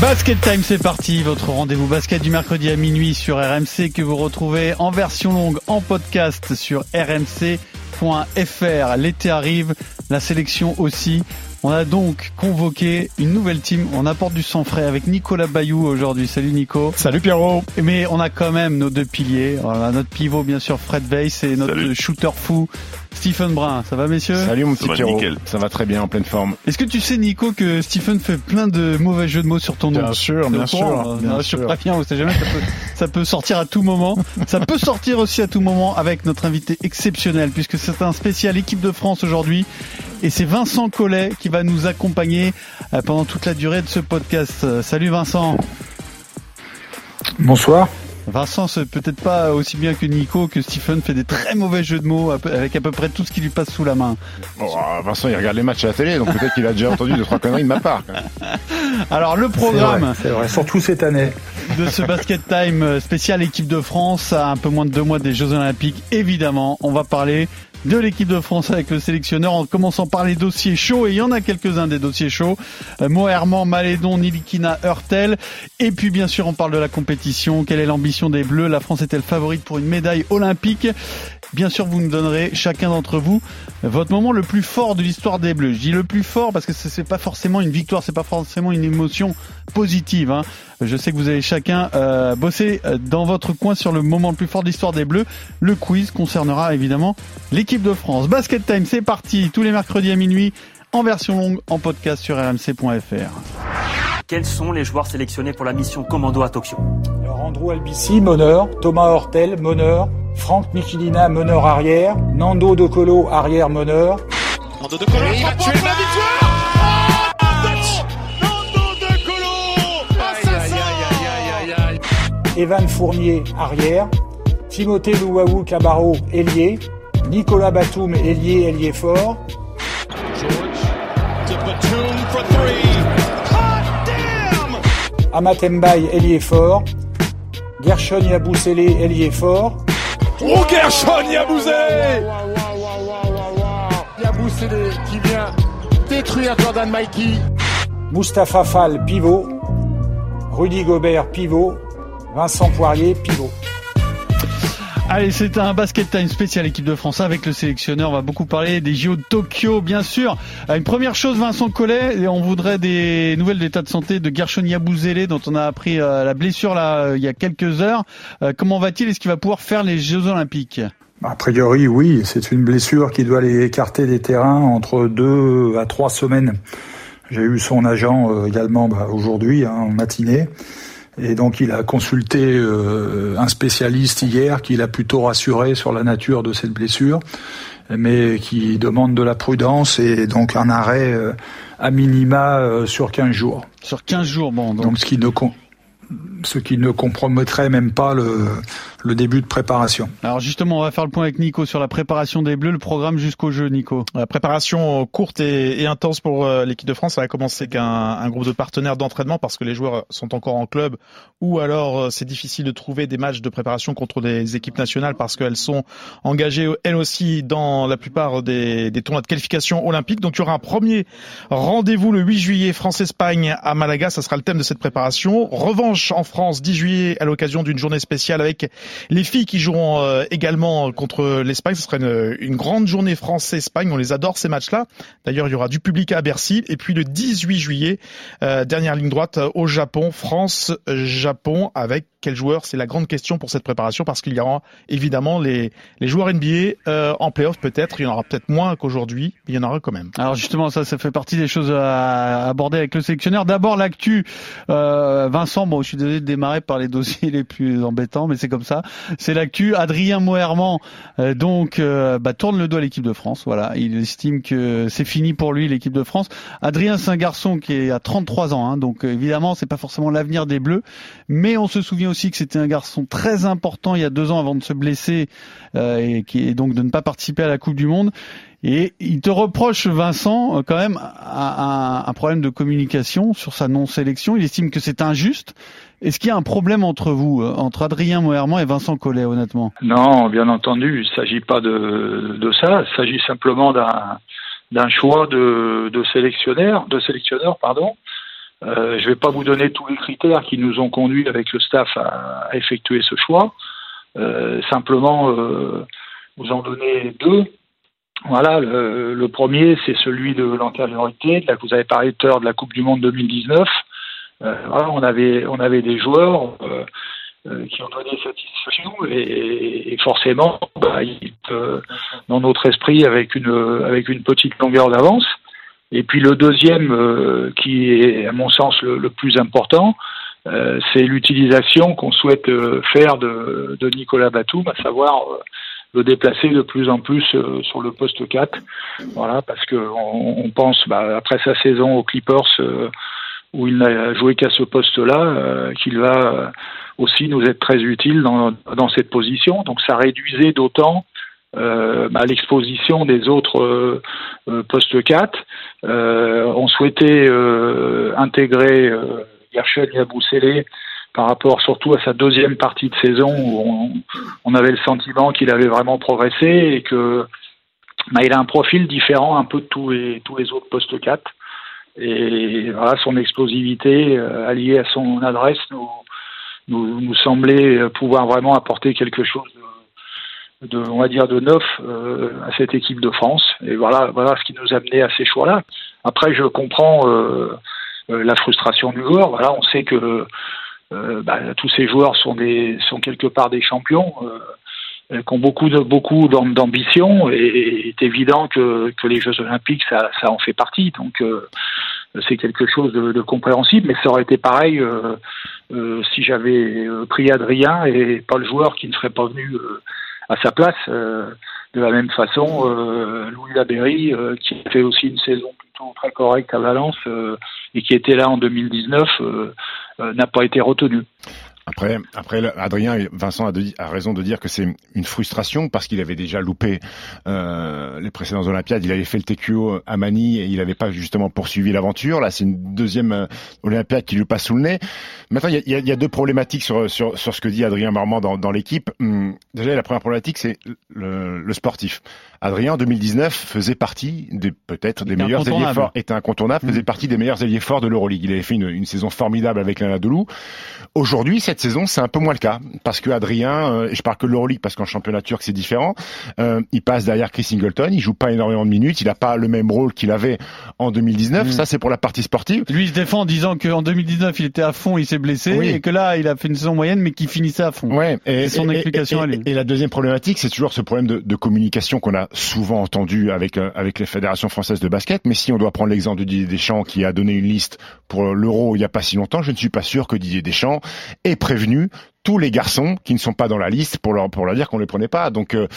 Basket Time, c'est parti, votre rendez-vous basket du mercredi à minuit sur RMC que vous retrouvez en version longue en podcast sur rmc.fr. L'été arrive, la sélection aussi. On a donc convoqué une nouvelle team. On apporte du sang frais avec Nicolas Bayou aujourd'hui. Salut Nico. Salut Pierrot. Mais on a quand même nos deux piliers. On a notre pivot bien sûr Fred Weiss et notre Salut. shooter fou Stephen Brun. Ça va messieurs Salut mon petit va Pierrot. nickel. Ça va très bien, en pleine forme. Est-ce que tu sais Nico que Stephen fait plein de mauvais jeux de mots sur ton nom Bien sûr, bien sûr, hein bien sûr. préviens, on sait jamais, ça peut, ça peut sortir à tout moment. Ça peut sortir aussi à tout moment avec notre invité exceptionnel, puisque c'est un spécial équipe de France aujourd'hui. Et c'est Vincent Collet qui va nous accompagner euh, pendant toute la durée de ce podcast. Euh, Salut Vincent. Bonsoir. Vincent, c'est peut-être pas aussi bien que Nico que Stephen fait des très mauvais jeux de mots avec à peu près tout ce qui lui passe sous la main. Bon, ah, Vincent, il regarde les matchs à la télé, donc peut-être qu'il a déjà entendu deux, trois conneries de ma part. quand même. Alors le C'est programme. vrai, c'est vrai, surtout cette année. de ce basket time euh, spécial équipe de France à un peu moins de deux mois des Jeux Olympiques. Évidemment, on va parler de l'équipe de France avec le sélectionneur en commençant par les dossiers chauds et il y en a quelques-uns des dossiers chauds. Euh, Moherman, Malédon, Nilikina, Hurtel et puis bien sûr on parle de la compétition. Quelle est l'ambition des Bleus? La France est-elle favorite pour une médaille olympique? Bien sûr, vous nous donnerez chacun d'entre vous votre moment le plus fort de l'histoire des Bleus. Je dis le plus fort parce que ce c'est pas forcément une victoire, c'est pas forcément une émotion positive. hein. Je sais que vous allez chacun euh, bosser euh, dans votre coin sur le moment le plus fort de l'histoire des Bleus. Le quiz concernera évidemment l'équipe de France. Basket Time, c'est parti tous les mercredis à minuit en version longue en podcast sur rmc.fr. Quels sont les joueurs sélectionnés pour la mission commando à Tokyo? Alors Andrew Albici, meneur. Thomas Hortel, meneur. Franck Mikilina, meneur arrière. Nando De Colo, arrière meneur. Nando de Colo, tuer la victoire Nando de Colo Evan Fournier, arrière. Timothée Louaou Cabarro, ailier. Nicolas Batum, ailier, ailier fort. Damn Amat Mbaye, ailier fort. Gershon Yabusele, ailier fort. Oh, Gershon Yabouzé Yabusele qui vient détruire Jordan Mikey. Mustapha Fall, pivot. Rudy Gobert, pivot. Vincent Poirier, pivot. Allez, c'est un basket time spécial équipe de France avec le sélectionneur. On va beaucoup parler des JO de Tokyo, bien sûr. Euh, Une première chose, Vincent Collet, et on voudrait des nouvelles d'état de santé de Gershon Yabouzélé, dont on a appris euh, la blessure là euh, il y a quelques heures. Comment va-t-il? Est-ce qu'il va pouvoir faire les Jeux Olympiques? A priori, oui, c'est une blessure qui doit les écarter des terrains entre deux à trois semaines. J'ai eu son agent également bah, aujourd'hui, hein, en matinée. Et donc il a consulté euh, un spécialiste hier qui l'a plutôt rassuré sur la nature de cette blessure, mais qui demande de la prudence et donc un arrêt euh, à minima euh, sur 15 jours. Sur 15 jours, bon. Donc, Donc ce qui ne com- ce qui ne compromettrait même pas le, le début de préparation. alors justement, on va faire le point avec Nico sur la préparation des Bleus, le programme jusqu'au jeu, Nico. La préparation courte et, et intense pour euh, l'équipe de France. Ça va commencer avec un, un groupe de partenaires d'entraînement parce que les joueurs sont encore en club ou alors euh, c'est difficile de trouver des matchs de préparation contre des équipes nationales parce qu'elles sont engagées elles aussi dans la plupart des, des tournois de qualification olympique. Donc il y aura un premier rendez-vous le 8 juillet France-Espagne à Malaga. Ça sera le thème de cette préparation. Revanche en France 10 juillet à l'occasion d'une journée spéciale avec les filles qui joueront euh, également contre l'Espagne. Ce sera une, une grande journée France-Espagne. On les adore ces matchs-là. D'ailleurs, il y aura du public à Bercy. Et puis le 18 juillet, euh, dernière ligne droite au Japon, France-Japon avec quel joueur C'est la grande question pour cette préparation parce qu'il y aura évidemment les, les joueurs NBA euh, en playoff peut-être. Il y en aura peut-être moins qu'aujourd'hui, mais il y en aura quand même. Alors justement, ça, ça fait partie des choses à aborder avec le sélectionneur. D'abord l'actu, euh, Vincent. Bon, je suis désolé de démarrer par les dossiers les plus embêtants, mais c'est comme ça. C'est l'actu. Adrien Moherman, euh, donc, euh, bah, tourne le dos à l'équipe de France. Voilà, il estime que c'est fini pour lui l'équipe de France. Adrien, c'est un garçon qui est à 33 ans, hein, donc euh, évidemment, c'est pas forcément l'avenir des Bleus, mais on se souvient aussi que c'était un garçon très important il y a deux ans avant de se blesser euh, et, donc de ne pas participer à la Coupe du Monde. Et il te reproche, Vincent, euh, quand même un, problème de communication sur sa non-sélection. Il estime que c'est injuste. Est-ce qu'il y a un problème entre vous, euh, entre Adrien Moerman et Vincent Collet, honnêtement? Non, bien entendu, il ne s'agit pas de, ça. Il s'agit simplement d'un d'un choix de, de sélectionneur, de sélectionneur, pardon. Euh, je ne vais pas vous donner tous les critères qui nous ont conduits avec le staff à, effectuer ce choix. Euh, simplement, euh, vous en donner deux. Voilà, le, premier, c'est celui de l'antériorité. Là, vous avez parlé tout à l'heure de la Coupe du Monde 2019. Euh, voilà, on avait, on avait des joueurs qui ont donné satisfaction et, forcément, bah, dans notre esprit, avec une, avec une petite longueur d'avance. Et puis le deuxième, euh, qui est à mon sens le, plus important, euh, c'est l'utilisation qu'on souhaite faire de, de, Nicolas Batum, à savoir le déplacer de plus en plus euh, sur le poste 4. Voilà, parce que on, pense, bah, après sa saison aux Clippers, euh, où il n'a joué qu'à ce poste-là, euh, qu'il va aussi nous être très utile dans, dans cette position. Donc ça réduisait d'autant euh, bah, l'exposition des autres euh, postes 4. on souhaitait intégrer Gershon Yabusele par rapport surtout à sa deuxième partie de saison où on, avait le sentiment qu'il avait vraiment progressé et que bah, il a un profil différent un peu de tous les, tous les autres postes 4. Et voilà, son explosivité euh, alliée à son adresse nous, nous, semblait pouvoir vraiment apporter quelque chose de, de on va dire, de neuf euh, à cette équipe de France. Et voilà, voilà ce qui nous a amené à ces choix-là. Après, je comprends euh, la frustration du joueur. Voilà, on sait que euh, bah, tous ces joueurs sont des sont quelque part des champions euh, qui ont beaucoup beaucoup d'ambition et il est évident que, que les Jeux Olympiques ça, ça en fait partie donc euh, c'est quelque chose de, de, compréhensible mais ça aurait été pareil euh, euh si j'avais pris Adrien et pas le joueur qui ne serait pas venu à sa place de la même façon Louis Laberry qui a fait aussi une saison plutôt très correcte à Valence et qui était là en 2019 euh, n'a pas été retenu. Après, après, Adrien Vincent a, de, a, raison de dire que c'est une frustration parce qu'il avait déjà loupé euh, les précédentes Olympiades. Il avait fait le TQO à Manille et il n'avait pas justement poursuivi l'aventure. Là, c'est une deuxième euh, Olympiade qui lui passe sous le nez. Maintenant, il y a, y a, deux problématiques sur, sur, sur ce que dit Adrien Marmand dans, dans l'équipe. Hum, déjà, la première problématique, c'est le, le, sportif. Adrien, en 2019, faisait partie des peut-être des meilleurs ailiers forts, était incontournable, faisait mmh. partie des meilleurs ailiers forts de l'Euroleague. Il avait fait une, une saison formidable avec l'Anadolu. Aujourd'hui, cette saison, c'est un peu moins le cas parce que Adrien, euh, et je parle que de l'Euroleague parce qu'en championnat turc c'est différent, euh, il passe derrière Chris Singleton, il joue pas énormément de minutes, il a pas le même rôle qu'il avait en 2019. Mmh. Ça, c'est pour la partie sportive. Lui, il se défend en disant qu'en 2019, il était à fond, il s'est blessé, oui. et que là, il a fait une saison moyenne, mais qu'il finissait à fond. Ouais. Et son et, explication. Et, et, la deuxième problématique, c'est toujours ce problème de, de communication qu'on a souvent entendu avec euh, avec les fédérations françaises de basket. Mais si on doit prendre l'exemple de Didier Deschamps qui a donné une liste pour l'Euro il y a pas si longtemps, je ne suis pas sûr que Didier Deschamps ait prévenu tous les garçons qui ne sont pas dans la liste pour leur pour leur dire qu'on les prenait pas. Donc euh,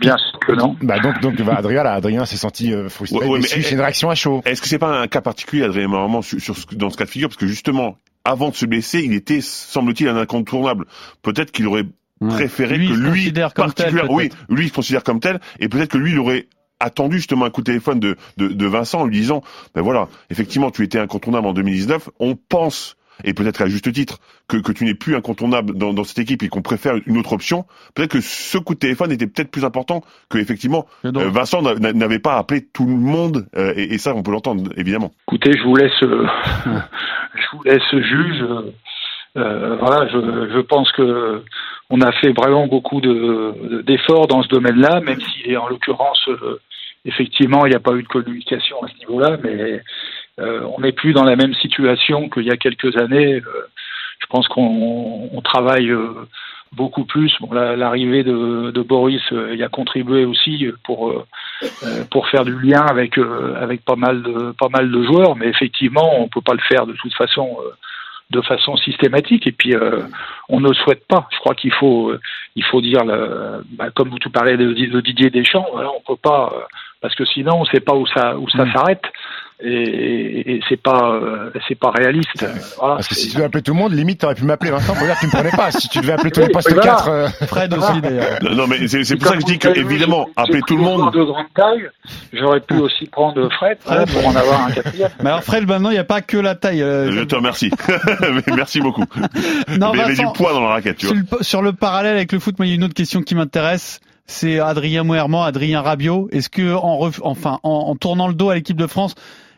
bien sûr que non. Bah donc donc bah, Adrien là, Adrien s'est senti euh, frustré. Ouais, ouais, c'est une réaction à chaud. Est-ce que c'est pas un cas particulier Adrien vraiment sur, sur dans ce cas de figure? Parce que justement avant de se blesser, il était semble-t-il un incontournable. Peut-être qu'il aurait préféré lui, que lui particulièrement oui, lui il se considère comme tel et peut-être que lui il aurait attendu justement un coup de téléphone de, de, de Vincent en lui disant ben voilà effectivement tu étais incontournable en 2019 on pense et peut-être à juste titre, que, que tu n'es plus incontournable dans, dans cette équipe et qu'on préfère une autre option, peut-être que ce coup de téléphone était peut-être plus important que effectivement euh, Vincent n'avait pas appelé tout le monde euh, et, et, ça on peut l'entendre évidemment. Écoutez, je vous laisse, euh, je vous laisse juge. Euh, voilà, je, je, pense que on a fait vraiment beaucoup d'efforts de, dans ce domaine-là, même si en l'occurrence, effectivement, il n'y a pas eu de communication à ce niveau-là, mais on n'est plus dans la même situation qu'il y a quelques années. Euh, je pense qu'on on travaille euh, beaucoup plus. Bon, l'arrivée de, de, Boris y a contribué aussi pour pour faire du lien avec avec pas mal de pas mal de joueurs, mais effectivement, on peut pas le faire de toute façon de façon systématique et puis euh, on ne souhaite pas. Je crois qu'il faut il faut dire le, bah, comme vous tout parlez de, de Didier Deschamps, voilà, on peut pas parce que sinon on ne sait pas où ça où ça mmh. s'arrête. Et, et c'est pas euh, c'est pas réaliste. Voilà, Parce que si tu devais appeler tout le monde, limite, t'aurais pu m'appeler Vincent pour dire que tu me prenais pas. Si tu devais appeler tous les postes voilà. 4, euh, Fred aussi d'ailleurs. Non, mais c'est pour ça que je dis que, évidemment, appeler tout le monde. joueurs de grande taille, j'aurais pu aussi prendre Fred hein, pour en avoir un quatrième. Mais alors Fred, maintenant il n'y a pas que la taille. euh, Je te remercie. Mais Merci beaucoup. Non, mais il y avait du poids dans la raquette, tu Sur vois. le, sur le parallèle avec le foot, moi, il y a une autre question qui m'intéresse. C'est Adrien Moerman, Adrien Rabiot. Est-ce que, en, ref- enfin, en, en tournant le dos à l'équipe de France,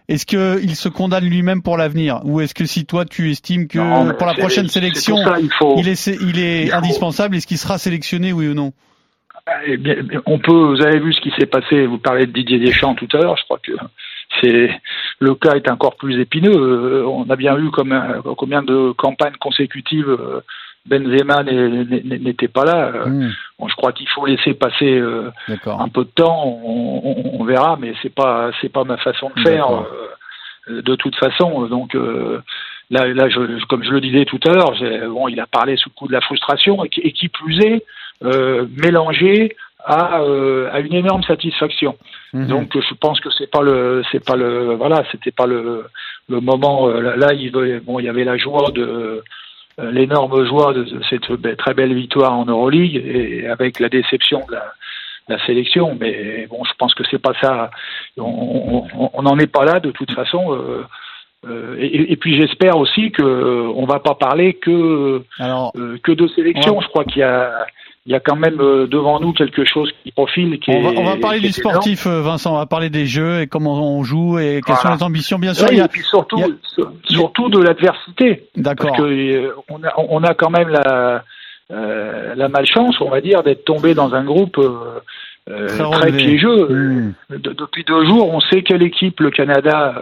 est-ce que il se condamne lui-même pour l'avenir, ou est-ce que si toi tu estimes que Non, pour la prochaine sélection, ça, il faut, il est, il est il faut- indispensable, est-ce qu'il sera sélectionné, oui ou non? Eh bien, on peut, vous avez vu ce qui s'est passé, vous parlez de Didier Deschamps tout à l'heure, je crois que c'est, le cas est encore plus épineux. Euh, On a bien euh, combien de campagnes consécutives euh, Benzema n'était pas là. Euh, Hmm, bon, je crois qu'il faut laisser passer euh, un peu de temps, on, on- on verra, mais c'est pas, c'est pas ma façon de faire euh, de toute façon. Donc euh, là, là, je, comme je le disais tout à l'heure, bon, il a parlé sous le coup de la frustration et qui, et qui plus est mélangé à, à une énorme satisfaction. Mhm. Donc je pense que c'est pas le c'est pas le voilà c'était pas le le moment là, il bon il y avait la joie de l'énorme joie de cette très belle victoire en Euroleague et avec la déception de la, la sélection mais bon je pense que c'est pas ça on n'en est pas là de toute façon euh, euh, et, et puis j'espère aussi que on va pas parler que Alors, euh, que de sélection Ouais. je crois qu'il y a il y a quand même euh, devant nous quelque chose qui profile qui on va, est on va parler du énorme. sportif, euh, Vincent. On va parler des jeux et comment on joue et quelles Voilà. sont les ambitions. Bien sûr, Oui, il y a... et puis surtout, il y a- sur- surtout de l'adversité. D'accord. Parce que euh, on a, on a quand même la, euh, la malchance, on va dire, d'être tombé dans un groupe euh, euh, Très piégeux. Hmm. De- depuis deux jours, on sait quelle équipe le Canada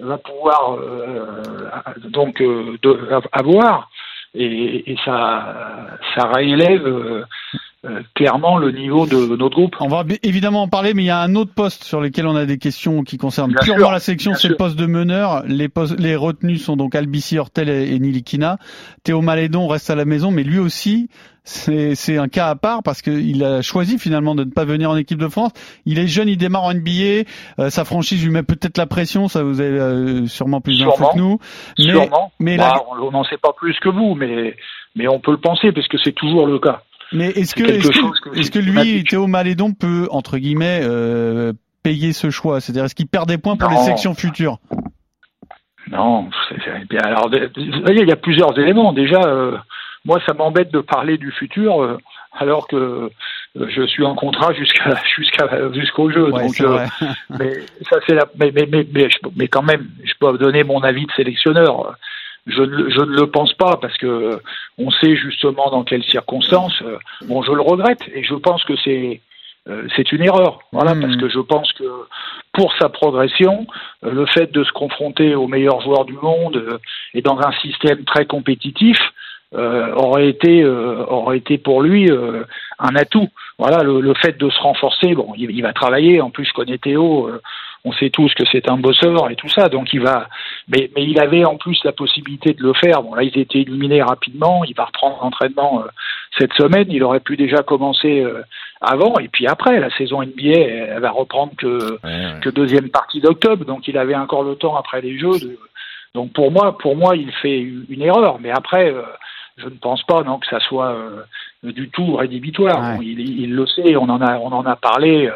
va pouvoir donc de- avoir, et, et ça, ça réélève euh, clairement le niveau de notre groupe. On va évidemment en parler, mais il y a un autre poste sur lequel on a des questions qui concernent Bien purement sûr, la sélection, c'est le poste de meneur. Les, postes, les retenus sont donc Albici, Hortel et, et Nilikina. Théo Malédon reste à la maison, mais lui aussi, c'est un cas à part parce qu'il a choisi finalement de ne pas venir en équipe de France. Il est jeune, il démarre en NBA. euh, sa franchise lui met peut-être la pression, ça vous avez euh, sûrement plus d'infos que nous. Mais, Sûrement. mais Bah, la- on n'en sait pas plus que vous, mais, mais on peut le penser, parce que c'est toujours le cas. Mais est-ce que, est-ce que, lui. Théo Malédon, peut, entre guillemets, euh, payer ce choix? C'est-à-dire, est-ce qu'il perd des points pour Non. les sections futures? Non. Alors, de- vous voyez, il y a plusieurs éléments. Déjà, euh, moi, ça m'embête de parler du futur, euh, alors que je suis en contrat jusqu'à jusqu'à jusqu'au jeu. Ouais, Donc, euh, mais ça, c'est la. Mais mais mais mais, mais quand même, je peux donner mon avis de sélectionneur. Je ne, le- je ne le pense pas parce que on sait justement dans quelles circonstances. euh, Bon, je le regrette et je pense que c'est euh, c'est une erreur. Voilà, Hmm. parce que je pense que pour sa progression, euh, le fait de se confronter aux meilleurs joueurs du monde euh, et dans un système très compétitif euh, aurait été euh, aurait été pour lui euh, un atout. Voilà, le, le fait de se renforcer. Bon, il, il va travailler. En plus, je connais Théo. On sait tous que c'est un bosseur et tout ça, donc il va. Mais, mais il avait en plus la possibilité de le faire. Bon, là, ils étaient éliminés rapidement. Il va reprendre l'entraînement euh, cette semaine. Il aurait pu déjà commencer euh, avant et puis après. La saison NBA, elle va reprendre que que deuxième partie d'octobre, donc il avait encore le temps après les Jeux. De... Donc pour moi, pour moi, il fait une erreur. Mais après, euh, je ne pense pas non que ça soit euh, du tout rédhibitoire. Ouais. Bon, il, il le sait, on en a, on en a parlé.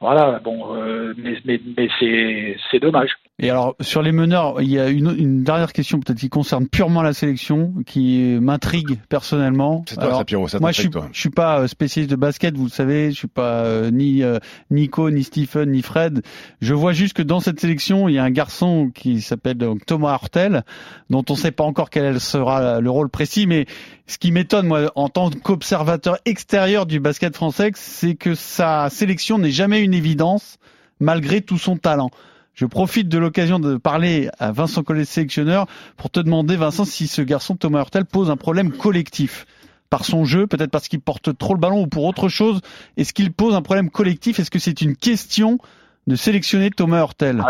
Voilà, bon, euh, mais, mais, mais c'est, c'est dommage. Et alors, sur les meneurs, il y a une, une dernière question peut-être qui concerne purement la sélection, qui m'intrigue personnellement. C'est toi, Alors, ça, Pierrot, ça moi, je suis, toi. je suis pas euh, spécialiste de basket, vous le savez, je suis pas euh, ni euh, Nico, ni Stephen, ni Fred. Je vois juste que dans cette sélection, il y a un garçon qui s'appelle donc Thomas Hortel, dont on ne sait pas encore quel sera le rôle précis, mais ce qui m'étonne, moi, en tant qu'observateur extérieur du basket français, c'est que sa sélection n'est jamais une évidence, malgré tout son talent. Je profite de l'occasion de parler à Vincent Collet, sélectionneur, pour te demander, Vincent, si ce garçon Thomas Hurtel pose un problème collectif par son jeu, peut-être parce qu'il porte trop le ballon ou pour autre chose. Est-ce qu'il pose un problème collectif? Est-ce que c'est une question de sélectionner Thomas Hurtel?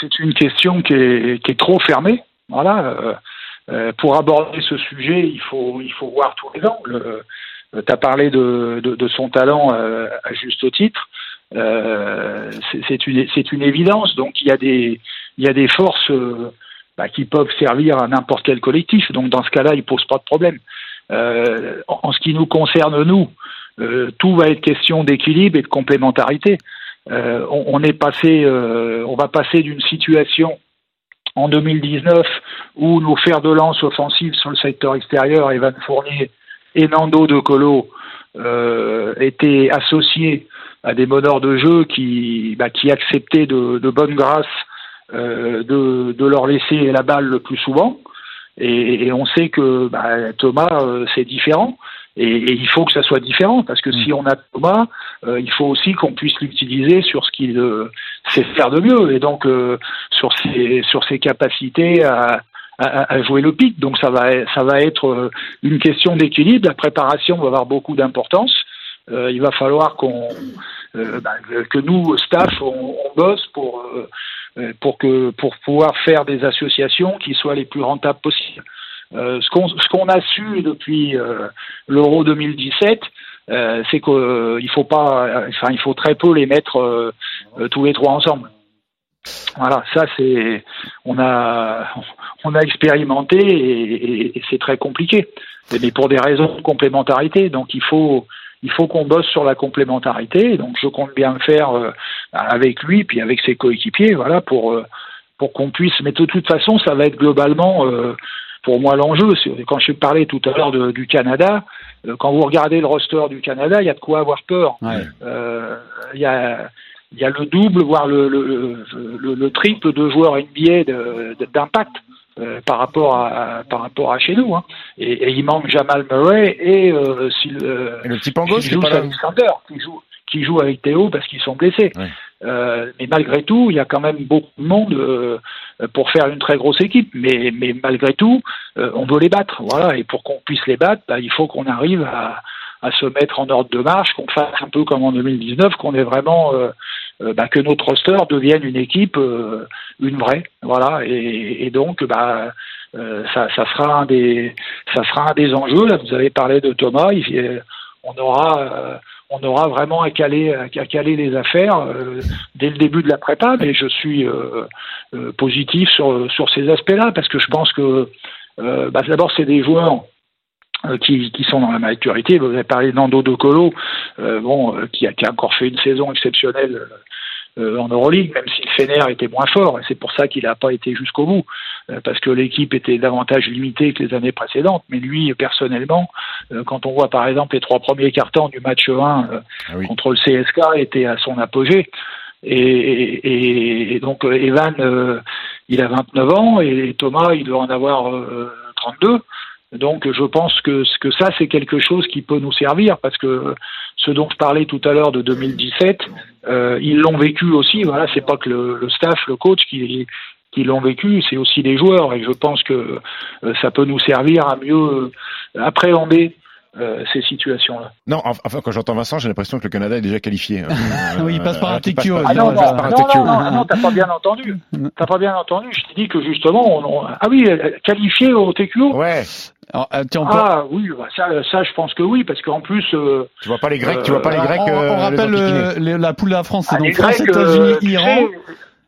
C'est- une question qui est, trop fermée. Voilà. euh, euh, pour aborder ce sujet, il faut, voir tous les angles. tu as parlé de son talent euh, à juste titre. Euh, c'est- une, une évidence. Donc il y a des, il y a des forces euh, bah, qui peuvent servir à n'importe quel collectif. Donc dans ce cas-là, il pose pas de problème. Euh, en, ce qui nous concerne, nous, euh, tout va être question d'équilibre et de complémentarité. On, on est passé, on va passer d'une situation en 2019 où nos fers de lance offensifs sur le secteur extérieur, Evan Fournier et Nando De Colo, étaient associés à des meneurs de jeu qui, bah, qui acceptaient de, de bonne grâce euh, de, de leur laisser la balle le plus souvent. Et, et on sait que bah, Thomas, euh, c'est différent. Et, et il faut que ça soit différent parce que si on a Thomas, euh, il faut aussi qu'on puisse l'utiliser sur ce qu'il euh, sait faire de mieux et donc euh, sur ses sur ses capacités à, à, à jouer le pic. Donc ça va ça va être une question d'équilibre. La préparation va avoir beaucoup d'importance. Euh, il va falloir qu'on euh, bah, que nous staff on, bosse pour euh, pour que pour pouvoir faire des associations qui soient les plus rentables possibles. Ce qu'on qu'on a su depuis l'Euro 2017, euh, c'est qu'il faut pas, enfin il faut très peu les mettre tous les trois ensemble. Voilà, ça c'est, on a, on a expérimenté et, et- et c'est très compliqué, mais pour des raisons de complémentarité. Donc il faut, il faut qu'on bosse sur la complémentarité. Donc je compte bien le faire euh, avec lui puis avec ses coéquipiers, voilà, pour euh, pour qu'on puisse. Mais de toute façon, ça va être globalement, euh, pour moi, l'enjeu. Quand je parlais tout à l'heure du Canada, euh, quand vous regardez le roster du Canada, il y a de quoi avoir peur. Ouais. Euh, Il y a il y a le double, voire le, le, le, le triple de joueurs NBA d'impact euh, par rapport à par rapport à chez nous. Hein. Et, et il manque Jamal Murray et, euh, Sil- euh, Et le petit qui joue. Alexander, qui joue qui joue avec Théo parce qu'ils sont blessés. Euh, mais malgré tout, il y a quand même beaucoup de monde pour faire une très grosse équipe. Mais, mais malgré tout, on veut les battre. Voilà. Et pour qu'on puisse les battre, bah, il faut qu'on arrive à, à se mettre en ordre de marche, qu'on fasse un peu comme en 2019, qu'on ait vraiment bah, que notre roster devienne une équipe, euh, une vraie. Voilà. Et, et donc, bah, euh, ça, ça sera un des, ça sera un des enjeux. Là, vous avez parlé de Thomas. Euh, on aura, euh, on aura vraiment à caler, à caler les affaires euh, dès le début de la prépa. Mais je suis euh, euh, positif sur sur ces aspects-là parce que je pense que euh, bah, d'abord c'est des joueurs euh, qui, qui sont dans la maturité. Vous avez parlé de Nando De Colo, euh, bon, euh, qui, a, qui a encore fait une saison exceptionnelle euh, en Euroleague, même si le Fener était moins fort, et c'est pour ça qu'il n'a pas été jusqu'au bout, euh, parce que l'équipe était davantage limitée que les années précédentes. Mais lui, personnellement, euh, quand on voit par exemple les trois premiers cartons du match 1 euh, Ah oui. contre le CSK, était à son apogée. Et, et- et donc euh, Evan, euh, il a 29 ans et Thomas, il doit en avoir euh, 32. Donc je pense que, que ça, c'est quelque chose qui peut nous servir parce que ce dont je parlais tout à l'heure de 2017, euh, ils l'ont vécu aussi. Voilà, c'est pas que le, le staff, le coach qui, qui l'ont vécu, c'est aussi les joueurs. Et je pense que euh, ça peut nous servir à mieux euh, appréhender euh, ces situations-là. Non, enf- enfin, quand j'entends Vincent, j'ai l'impression que le Canada est déjà qualifié. Euh, Oui, il passe par un TQO, passe Ah non, il non, passe non, par un non, TQO. non, non, t'as pas bien entendu. T'as pas bien entendu. Je t'ai dit que justement, on, on- ah oui, qualifié au TQO. Ouais, Alors, euh, tiens, on peut- Ah oui, bah, ça, ça, je pense que oui, parce qu'en plus, euh, tu vois pas les Grecs, tu vois pas les Euh, Grecs. on, on euh, rappelle les euh, les- la poule de la France, c'est ah, donc les France, Grecs, États-Unis, euh, Iran,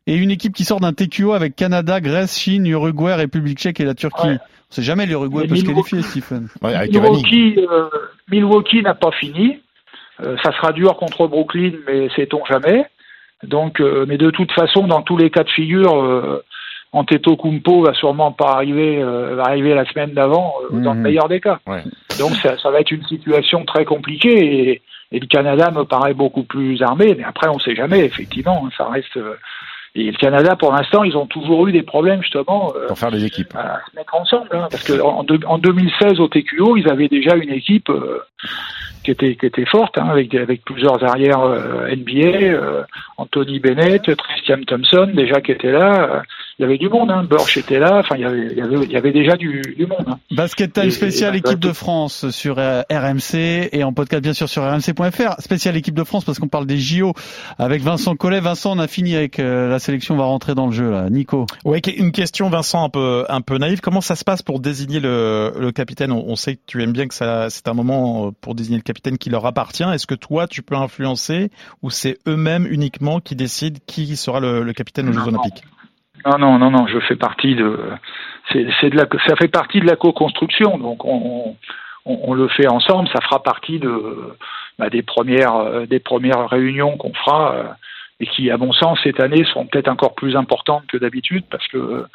et une équipe qui sort d'un TQO avec Canada, Grèce, Chine, Uruguay, République Tchèque et la Turquie. Ouais. On sait jamais l'Uruguay peut se Milwaukee- qualifier, Stephen. Ouais, avec Cavani. Milwaukee, euh, Milwaukee n'a pas fini. Euh, ça sera dur contre Brooklyn, mais sait-on jamais. Donc, euh, mais de toute façon, dans tous les cas de figure, euh, Antetokounmpo va sûrement pas arriver, euh, va arriver la semaine d'avant, euh, dans le Mhm. meilleur des cas. Ouais. Donc, ça, ça va être une situation très compliquée et, et le Canada me paraît beaucoup plus armé. Mais après, on sait jamais. Effectivement, hein, ça reste. euh, et le Canada, pour l'instant, ils ont toujours eu des problèmes justement. Pour faire des équipes. à se mettre ensemble. hein, parce que en, deux- en 2016 au TQO, ils avaient déjà une équipe qui était qui était forte, hein, avec avec plusieurs arrières euh, NBA, euh, Anthony Bennett, Christian Thompson déjà qui étaient là. Il y avait du monde. Hein. Borch était là. Enfin, il y avait, il y avait, il y avait déjà du, du monde. Hein. Basket Time spécial et- équipe de France sur euh, RMC et en podcast bien sûr sur rmc.fr. Spécial équipe de France parce qu'on parle des JO avec Vincent Collet. Vincent, on a fini avec euh, la sélection, on va rentrer dans le jeu là. Nico. Ouais, une question, Vincent, un peu, un peu naïve. Comment ça se passe pour désigner le, le capitaine? On, on sait que tu aimes bien que ça, c'est un moment euh, pour désigner le capitaine qui leur appartient. Est-ce que toi, tu peux influencer ou c'est eux-mêmes uniquement qui décident qui sera le, le capitaine aux Jeux non. Olympiques? Non, non, non, non. Je fais partie de. C'est, de la. Ça fait partie de la co-construction. Donc on, on, le fait ensemble. Ça fera partie de bah, des premières euh, des premières réunions qu'on fera euh, et qui, à mon sens, cette année seront peut-être encore plus importantes que d'habitude parce que euh,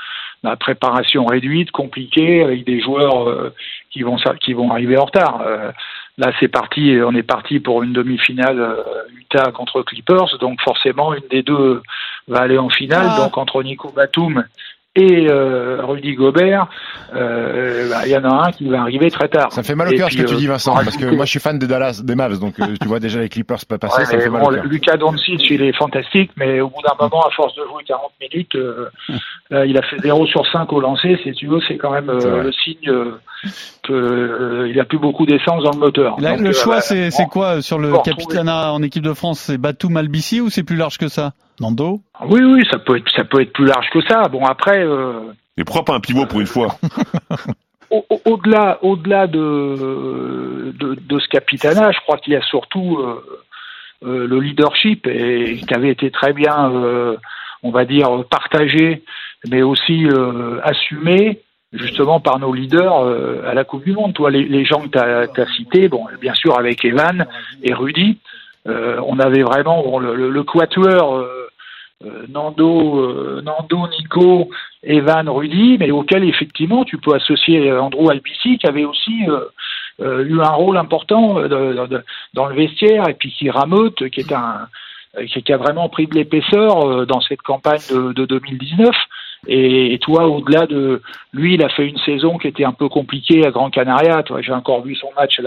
la préparation réduite, compliquée, avec des joueurs euh, qui vont qui vont arriver en retard. Là, c'est parti. On est parti pour une demi-finale euh, Utah contre Clippers. Donc, forcément, une des deux va aller en finale. Ah. Donc, entre Nico Batum et euh, Rudy Gobert, euh, bah, il y en a un qui va arriver très tard. Ça me fait mal au cœur ce que tu euh, dis, Vincent, pour parce que moi je suis fan des Dallas, des Mavs, donc euh, tu vois déjà les Clippers pas passer, Ouais, ça me mais fait mal bon, au cœur. Lucas Doncic, il est fantastique, mais au bout d'un moment, à force de jouer 40 minutes, euh, là, il a fait 0 sur 5 au lancer. Si tu veux, c'est quand même euh, C'est le signe euh, que euh, il a plus beaucoup d'essence dans le moteur. Là, Donc, le euh, choix, bah, c'est, bon, c'est quoi euh, sur le capitanat en équipe de France C'est Batum Albici ou c'est plus large que ça? Nando Oui, oui, ça peut être, ça peut être plus large que ça. Bon, après. Euh, Mais pourquoi pas un pivot pour une fois au- au- au-delà, au-delà de, de, de ce capitanat, je crois qu'il y a surtout euh, euh, le leadership et qui avait été très bien, euh, on va dire, partagé, mais aussi euh, assumé justement par nos leaders euh, à la Coupe du Monde. Toi, les, les gens que tu as, cités, bon, bien sûr avec Evan et Rudy, euh, on avait vraiment bon, le, le, le quatuor. euh, Nando, euh, Nando, Nico, Evan, Rudy, mais auquel effectivement tu peux associer euh, Andrew Albici qui avait aussi euh, euh, eu un rôle important euh, dans le vestiaire et puis qui rameute, qui euh, a vraiment pris de l'épaisseur euh, dans cette campagne de, de 2019. Et, toi, au-delà de lui, il a fait une saison qui était un peu compliquée à Gran Canaria. J'ai encore vu son match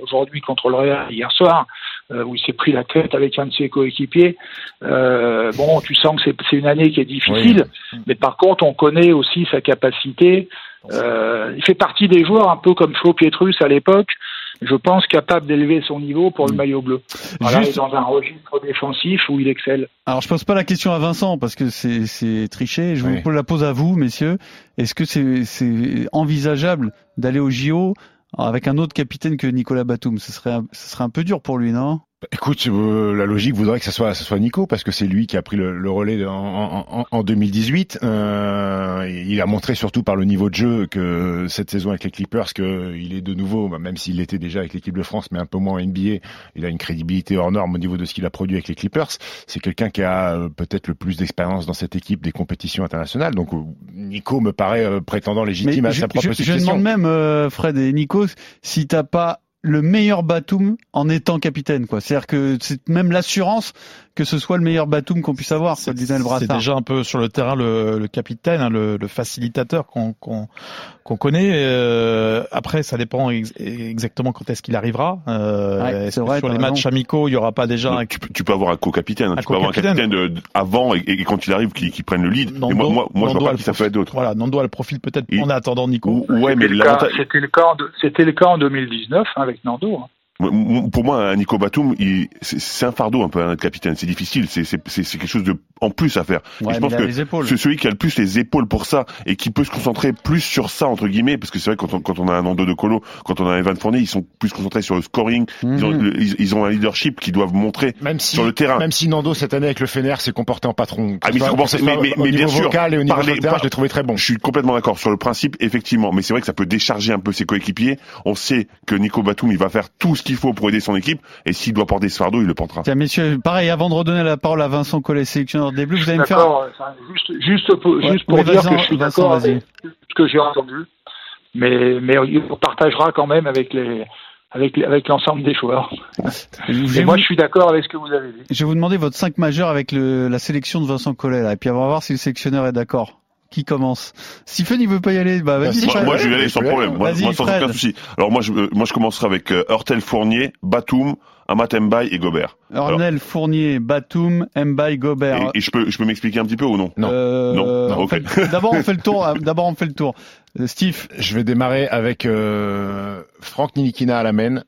aujourd'hui contre le Real hier soir, euh, où il s'est pris la tête avec un de ses coéquipiers. Euh, bon, tu sens que c'est- une année qui est difficile, mais par contre, on connaît aussi sa capacité. Euh, il fait partie des joueurs un peu comme Flo Pietrus à l'époque. Je pense capable d'élever son niveau pour le maillot bleu. Voilà, Juste- dans un registre défensif où il excelle. Alors je pose pas la question à Vincent parce que c'est, triché. Je Oui. vous la pose à vous, messieurs. Est-ce que c'est, c'est envisageable d'aller au JO avec un autre capitaine que Nicolas Batum Ce serait, ce serait un peu dur pour lui, non? Écoute, euh, la logique voudrait que ce soit, ce soit Nico, parce que c'est lui qui a pris le, le relais en, en, en- en 2018. Euh, il a montré surtout par le niveau de jeu que cette saison avec les Clippers, qu'il est de nouveau, bah, même s'il l'était déjà avec l'équipe de France, mais un peu moins en NBA, il a une crédibilité hors norme au niveau de ce qu'il a produit avec les Clippers. C'est quelqu'un qui a euh, peut-être le plus d'expérience dans cette équipe des compétitions internationales. Donc euh, Nico me paraît prétendant légitime à je, sa propre je- je demande même, euh, Fred et Nico, si t'as pas le meilleur Batum en étant capitaine, quoi. C'est-à-dire que c'est même l'assurance que ce soit le meilleur Batum qu'on puisse avoir, C'est déjà un peu sur le terrain le, le capitaine, hein, le, le facilitateur qu'on connaît. Euh, après, ça dépend ex- exactement quand est-ce qu'il arrivera. Euh, Ouais, vrai, sur les matchs raison. amicaux, il y aura pas déjà un tu, peux- tu peux avoir un co-capitaine, hein. Un tu peux avoir un capitaine de, de- avant et, et quand il arrive qui, qui prenne le lead. Nando- Mais moi, moi, moi je vois a pas qui ça peut être d'autre. Voilà, Nando a le profil peut-être Il- en attendant Nico. Ou- Ouais, mais C'était le cas- l'avantage, C'était le cas, en de- c'était le cas en 2019 hein, avec Nando. Hein. Pour moi, un Nico Batum, il- c'est c'est un fardeau un peu un capitaine. C'est difficile. C'est c'est- c'est- c'est quelque chose de en plus à faire. Et Ouais, je pense que celui qui a le plus les épaules pour ça et qui peut se concentrer plus sur ça entre guillemets, parce que c'est vrai quand on, quand on a un Nando de Colo, quand on a un Evan Fournier, ils sont plus concentrés sur le scoring. Ils, ont, Mhm. le- ils, ils ont un leadership qu'ils doivent montrer. Même si, sur le terrain. Même si Nando cette année avec le Fener s'est comporté en patron. Ah, mais soit- ce mais- mais- au mais bien sûr, vocal et au niveau parler- sur le terrain, par- je l'ai trouvé très bon. Je suis complètement d'accord sur le principe, effectivement, mais c'est vrai que ça peut décharger un peu ses coéquipiers. On sait que Nico Batum, il va faire tout ce qu'il faut pour aider son équipe, et s'il doit porter ce fardeau, il le portera. Tiens, messieurs, pareil, avant de redonner la parole à Vincent Collet, sélectionneur des Bleus, vous allez me faire juste, juste pour, Ouais, juste pour dire Vincent, que je suis d'accord vas-y. avec ce que j'ai entendu, mais, mais on partagera quand même avec les avec, avec l'ensemble des joueurs. Et moi, vous, je suis d'accord avec ce que vous avez dit. je vais vous demander votre 5 majeur avec le, la sélection de Vincent Collet, là, et puis on va voir si le sélectionneur est d'accord. Qui commence Stephen, il veut pas y aller Bah, vas-y, Moi, Fred. moi, je vais y aller sans problème. Moi, vas-y, moi, sans Fred. aucun souci. Alors moi, je, euh, moi, je commencerai avec euh, Hurtel Fournier, Batum, Amat Mbaye et Gobert. Ornel, Fournier, Batum, Mbaye, Gobert. Et, je peux, je peux m'expliquer un petit peu ou non Non. Euh, Non, on ok. fait- D'abord on fait le tour. D'abord on fait le tour. Euh, Steve. Je vais démarrer avec euh, Franck Nilikina à la main,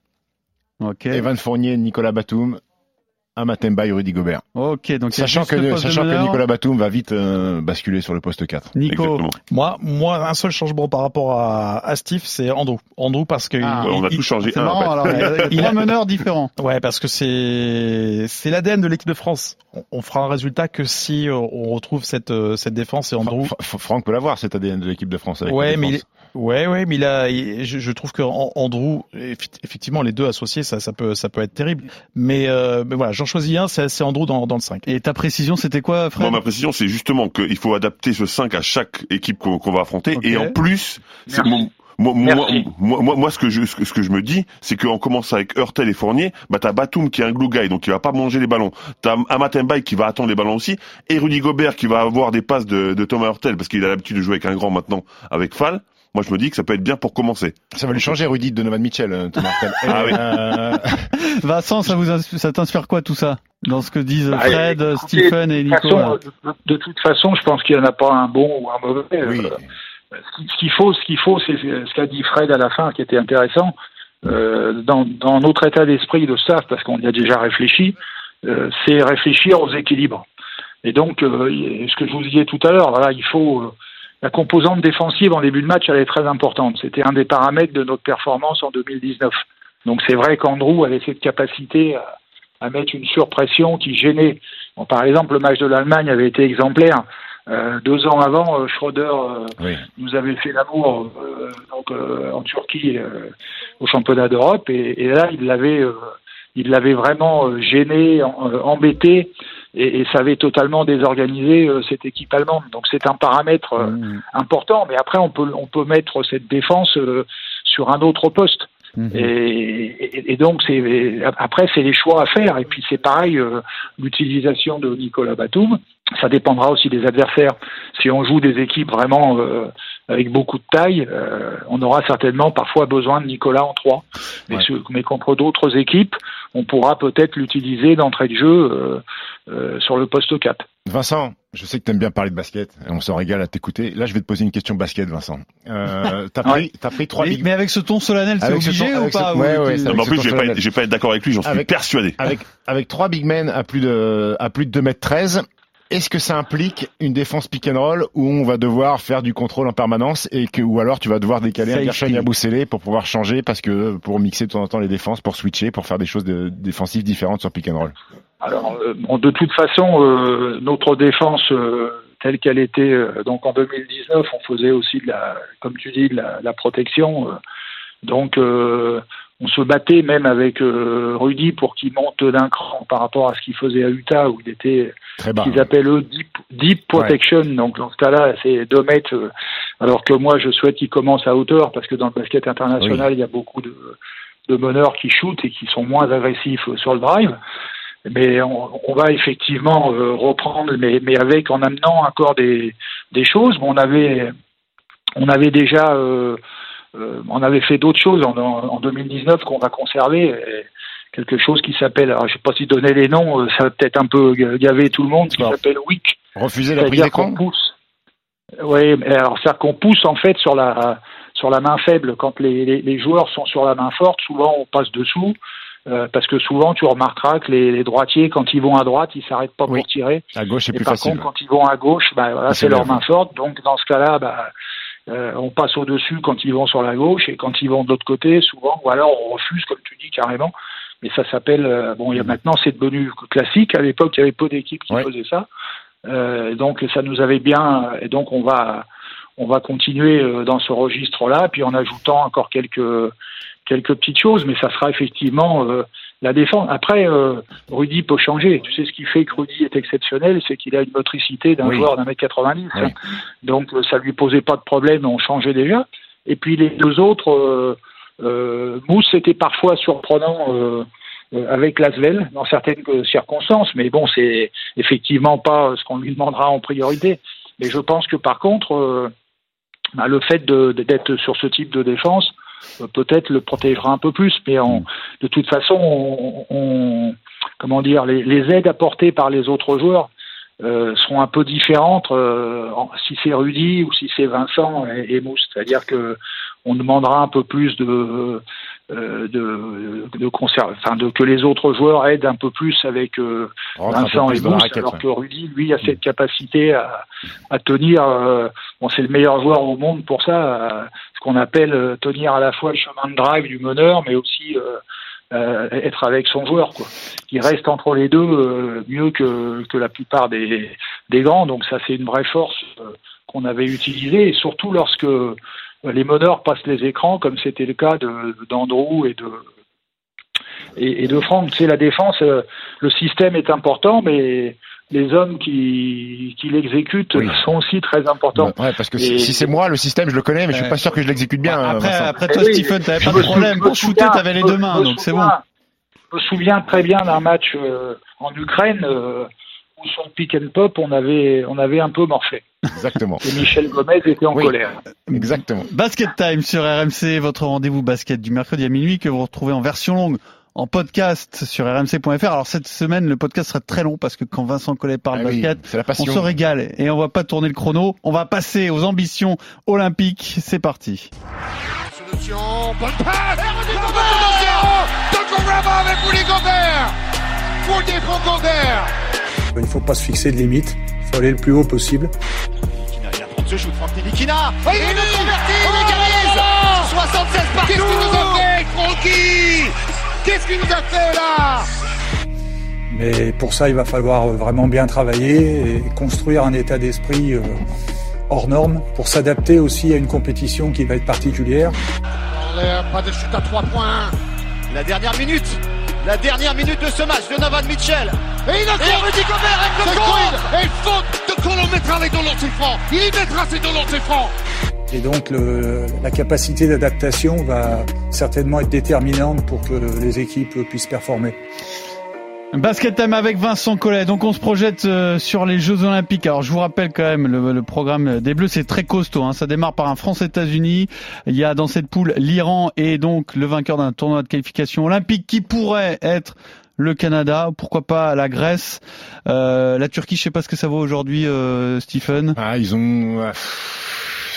Ok. Evan Fournier, Nicolas Batum, Amatemba et Rudy Gobert. Ok. Donc Sachant le que, sachant que meneur. Nicolas Batum va vite euh, basculer sur le poste 4. Nico. Exactement. Moi, moi, un seul changement par rapport à, à Steve, c'est Andrew. Andrew parce que Ah. il- on a il- tout changé. C'est un, en marrant. fait. Alors il a- trois meneurs différents. Ouais, parce que c'est c'est l'ADN de l'équipe de France. On, on fera un résultat que si on retrouve cette euh, cette défense et Andrew. Fra- Fra- Franck peut l'avoir, cet ADN de l'équipe de France. Avec Ouais, la mais il est- ouais, ouais, mais il- je, je trouve que An- Andrew, effectivement, les deux associés, ça, ça peut, ça peut être terrible. Mais, euh, mais voilà, j'en choisis un, c'est c'est Andrew dans, dans le 5. Et ta précision, c'était quoi, Fred? Moi, ma précision, c'est justement qu'il faut adapter ce 5 à chaque équipe qu'on qu'on va affronter. Et en plus, c'est mon- moi, moi, moi, moi, moi, ce que je, ce que, ce que je me dis, c'est qu'en commençant avec Hurtel et Fournier, bah, t'as Batum qui est un glue guy, donc il va pas manger les ballons. T'as Amat Mbaye qui va attendre les ballons aussi, et Rudy Gobert qui va avoir des passes de, de Thomas Hurtel, parce qu'il a l'habitude de jouer avec un grand maintenant, avec Fall. Moi, je me dis que ça peut être bien pour commencer. Ça va lui changer Rudy de Donovan Mitchell, euh, Thomas. Ah oui. Euh, Vincent, ça vous ça t'inspire quoi tout ça? Dans ce que disent Bah, Fred, écoutez, Stephen et Nico façon, là de, de toute façon, je pense qu'il n'y en a pas un bon ou un mauvais. oui. Euh, ce qui- ce qu'il faut, ce qu'il faut, c'est ce qu'a dit Fred à la fin, qui était intéressant. Euh, dans, dans notre état d'esprit de staff, parce qu'on y a déjà réfléchi, euh, c'est réfléchir aux équilibres. Et donc, euh, ce que je vous disais tout à l'heure, voilà, il faut euh, la composante défensive en début de match, elle est très importante. C'était un des paramètres de notre performance en 2019. Donc c'est vrai qu'Andrew avait cette capacité à, à mettre une surpression qui gênait. Bon, par exemple, le match de l'Allemagne avait été exemplaire. Euh, deux ans avant, euh, Schroeder euh, Oui. nous avait fait l'amour en Turquie au championnat d'Europe et, et là il l'avait il l'avait vraiment euh, gêné, euh, embêté et, et ça avait totalement désorganisé euh, cette équipe allemande. Donc c'est un paramètre euh, Mmh. important, mais après on peut on peut mettre cette défense euh, sur un autre poste. Mmh. Et, et- et donc c'est après c'est les choix à faire et puis c'est pareil l'utilisation de Nicolas Batum ça dépendra aussi des adversaires si on joue des équipes vraiment avec beaucoup de taille on aura certainement parfois besoin de Nicolas en 3 mais, Ouais. ce- mais contre d'autres équipes on pourra peut-être l'utiliser d'entrée de jeu euh, euh, sur le poste 4 Vincent, je sais que tu aimes bien parler de basket, et on s'en régale à t'écouter. Là, je vais te poser une question basket, Vincent. Euh, t'as pris, t'as pris trois Mais, big, mais avec ce ton solennel, c'est obligé ton- ou pas ce- ouais, ou ouais, Non, mais en plus, je vais pas, je vais pas être d'accord avec lui, j'en suis Avec- persuadé. avec avec trois big men à plus de à plus de 2 mètres 13. Est-ce que ça implique une défense pick and roll où on va devoir faire du contrôle en permanence et que ou alors tu vas devoir décaler un. Gershon Yabusele pour pouvoir changer parce que pour mixer de temps en temps les défenses, pour switcher, pour faire des choses de, défensives différentes sur pick and roll? Alors, euh, bon, de toute façon, euh, notre défense euh, telle qu'elle était euh, donc en 2019, on faisait aussi de la, comme tu dis, de la, la protection. euh. donc, euh, on se battait même avec euh, Rudy pour qu'il monte d'un cran par rapport à ce qu'il faisait à Utah où il était Très ce qu'ils appellent eux deep, deep protection. Donc dans ce cas-là, c'est 2 mètres. euh, alors que moi, je souhaite qu'il commence à hauteur parce que dans le basket international, il y a beaucoup de, de meneurs qui shootent et qui sont moins agressifs euh, sur le drive. Mais on, on va effectivement euh, reprendre, mais, mais avec en amenant encore des, des choses. Bon, on avait, on avait déjà, on avait fait d'autres choses en, en 2019 qu'on va conserver. Et quelque chose qui s'appelle, alors je sais pas si donner les noms, euh, ça va peut-être un peu ga- gaver tout le monde, qui s'appelle WIC. Refuser la prise d'écran pousse. Oui, alors c'est-à-dire qu'on pousse en fait sur la sur la main faible. Quand les, les, les joueurs sont sur la main forte, souvent on passe dessous. euh, parce que souvent, tu remarqueras que les, les droitiers, quand ils vont à droite, ils s'arrêtent pas Oui. pour tirer. à gauche c'est plus par facile. contre, quand ils vont à gauche, bah, voilà, Ça c'est leur main forte. Donc, dans ce cas-là, bah, euh, on passe au-dessus quand ils vont sur la gauche et quand ils vont de l'autre côté, souvent, ou alors on refuse, comme tu dis, carrément. Mais ça s'appelle, euh, bon, il y a maintenant, c'est devenu classique. À l'époque, il y avait peu d'équipes qui Ouais. faisaient ça. Euh, donc, ça nous avait bien, et donc on va, on va continuer dans ce registre-là, puis en ajoutant encore quelques, quelques petites choses, mais ça sera effectivement la défense. Après, euh, Rudy peut changer. Tu sais ce qui fait que Rudy est exceptionnel, c'est qu'il a une motricité d'un Oui. joueur d'un mètre 90. Oui. hein. Donc euh, ça lui posait pas de problème, on changeait déjà. Et puis les deux autres, euh, euh, Mousse c'était parfois surprenant avec Lasvel dans certaines circonstances, mais bon, c'est effectivement pas ce qu'on lui demandera en priorité. Mais je pense que par contre, bah, le fait d'être sur ce type de défense, peut-être le protégera un peu plus. Mais on, de toute façon, on, on- comment dire, les, les aides apportées par les autres joueurs euh, seront un peu différentes euh, si c'est Rudy ou si c'est Vincent et, et Mousse. C'est-à-dire que on demandera un peu plus de euh, de, de, conserve, enfin de que les autres joueurs aident un peu plus avec euh, Vincent et Mousse, raquette, alors ouais. que Rudy, lui, a cette capacité à, à tenir. euh, bon, c'est le meilleur joueur au monde pour ça, euh, ce qu'on appelle euh, tenir à la fois le chemin de drive du meneur, mais aussi euh, euh, être avec son joueur. Quoi. Il reste entre les deux euh, mieux que, que la plupart des, des grands, donc ça c'est une vraie force euh, qu'on avait utilisée, et surtout lorsque euh, les meneurs passent les écrans, comme c'était le cas de d'Andrew et de et, et de Franck. C'est la défense, euh, le système est important, mais les hommes qui, qui l'exécutent Oui. sont aussi très importants. Ouais, parce que Et- si, c'est moi, le système, je le connais, mais je suis pas sûr que je l'exécute bien. Après, Vincent. après Eh toi, oui, Stephen, t'avais pas me de problème. Pour shooter, t'avais les deux mains, donc c'est bon. Je me souviens très bien d'un match euh, en Ukraine euh, où sur le pick and pop, on avait, on avait un peu morflé. Exactement. Et Michel Gomez était en Oui. colère. Exactement. Basket Time sur RMC, votre rendez-vous basket du mercredi à minuit que vous retrouvez en version longue en podcast sur rmc.fr. Alors cette semaine, le podcast sera très long parce que quand Vincent Collet parle Ah oui, basket, on se régale et on va pas tourner le chrono. On va passer aux ambitions olympiques. C'est parti. Solution, bonne passe De Gobert avec Gobert Pour Gobert Il ne faut pas se fixer de limites, il faut aller le plus haut possible. Kina vient prendre ce shoot, Franck il le convertit, il égalise 76 partout. Qu'est-ce qu'il nous a fait, Francky Qu'est-ce qu'il nous a fait là? Mais pour ça, il va falloir vraiment bien travailler et construire un état d'esprit euh, hors norme pour s'adapter aussi à une compétition qui va être particulière. Pas de chute à 3 points. La dernière minute, la dernière minute de ce match de Novan Mitchell. Et il a Et Rudy Gobert avec le good Et faute de Colomb mettra les deux lancers francs Il mettra ses deux lancers francs Et donc le- la capacité d'adaptation va certainement être déterminante pour que les équipes puissent performer. Basket Time avec Vincent Collet. Donc on se projette euh, sur les Jeux Olympiques. Alors je vous rappelle quand même le, le programme des Bleus, c'est très costaud. hein. Ça démarre par un France-États-Unis. Il y a dans cette poule l'Iran et donc le vainqueur d'un tournoi de qualification olympique qui pourrait être le Canada, pourquoi pas la Grèce, Euh, la Turquie. Je sais pas ce que ça vaut aujourd'hui, euh, Stephen. Ah, ils ont.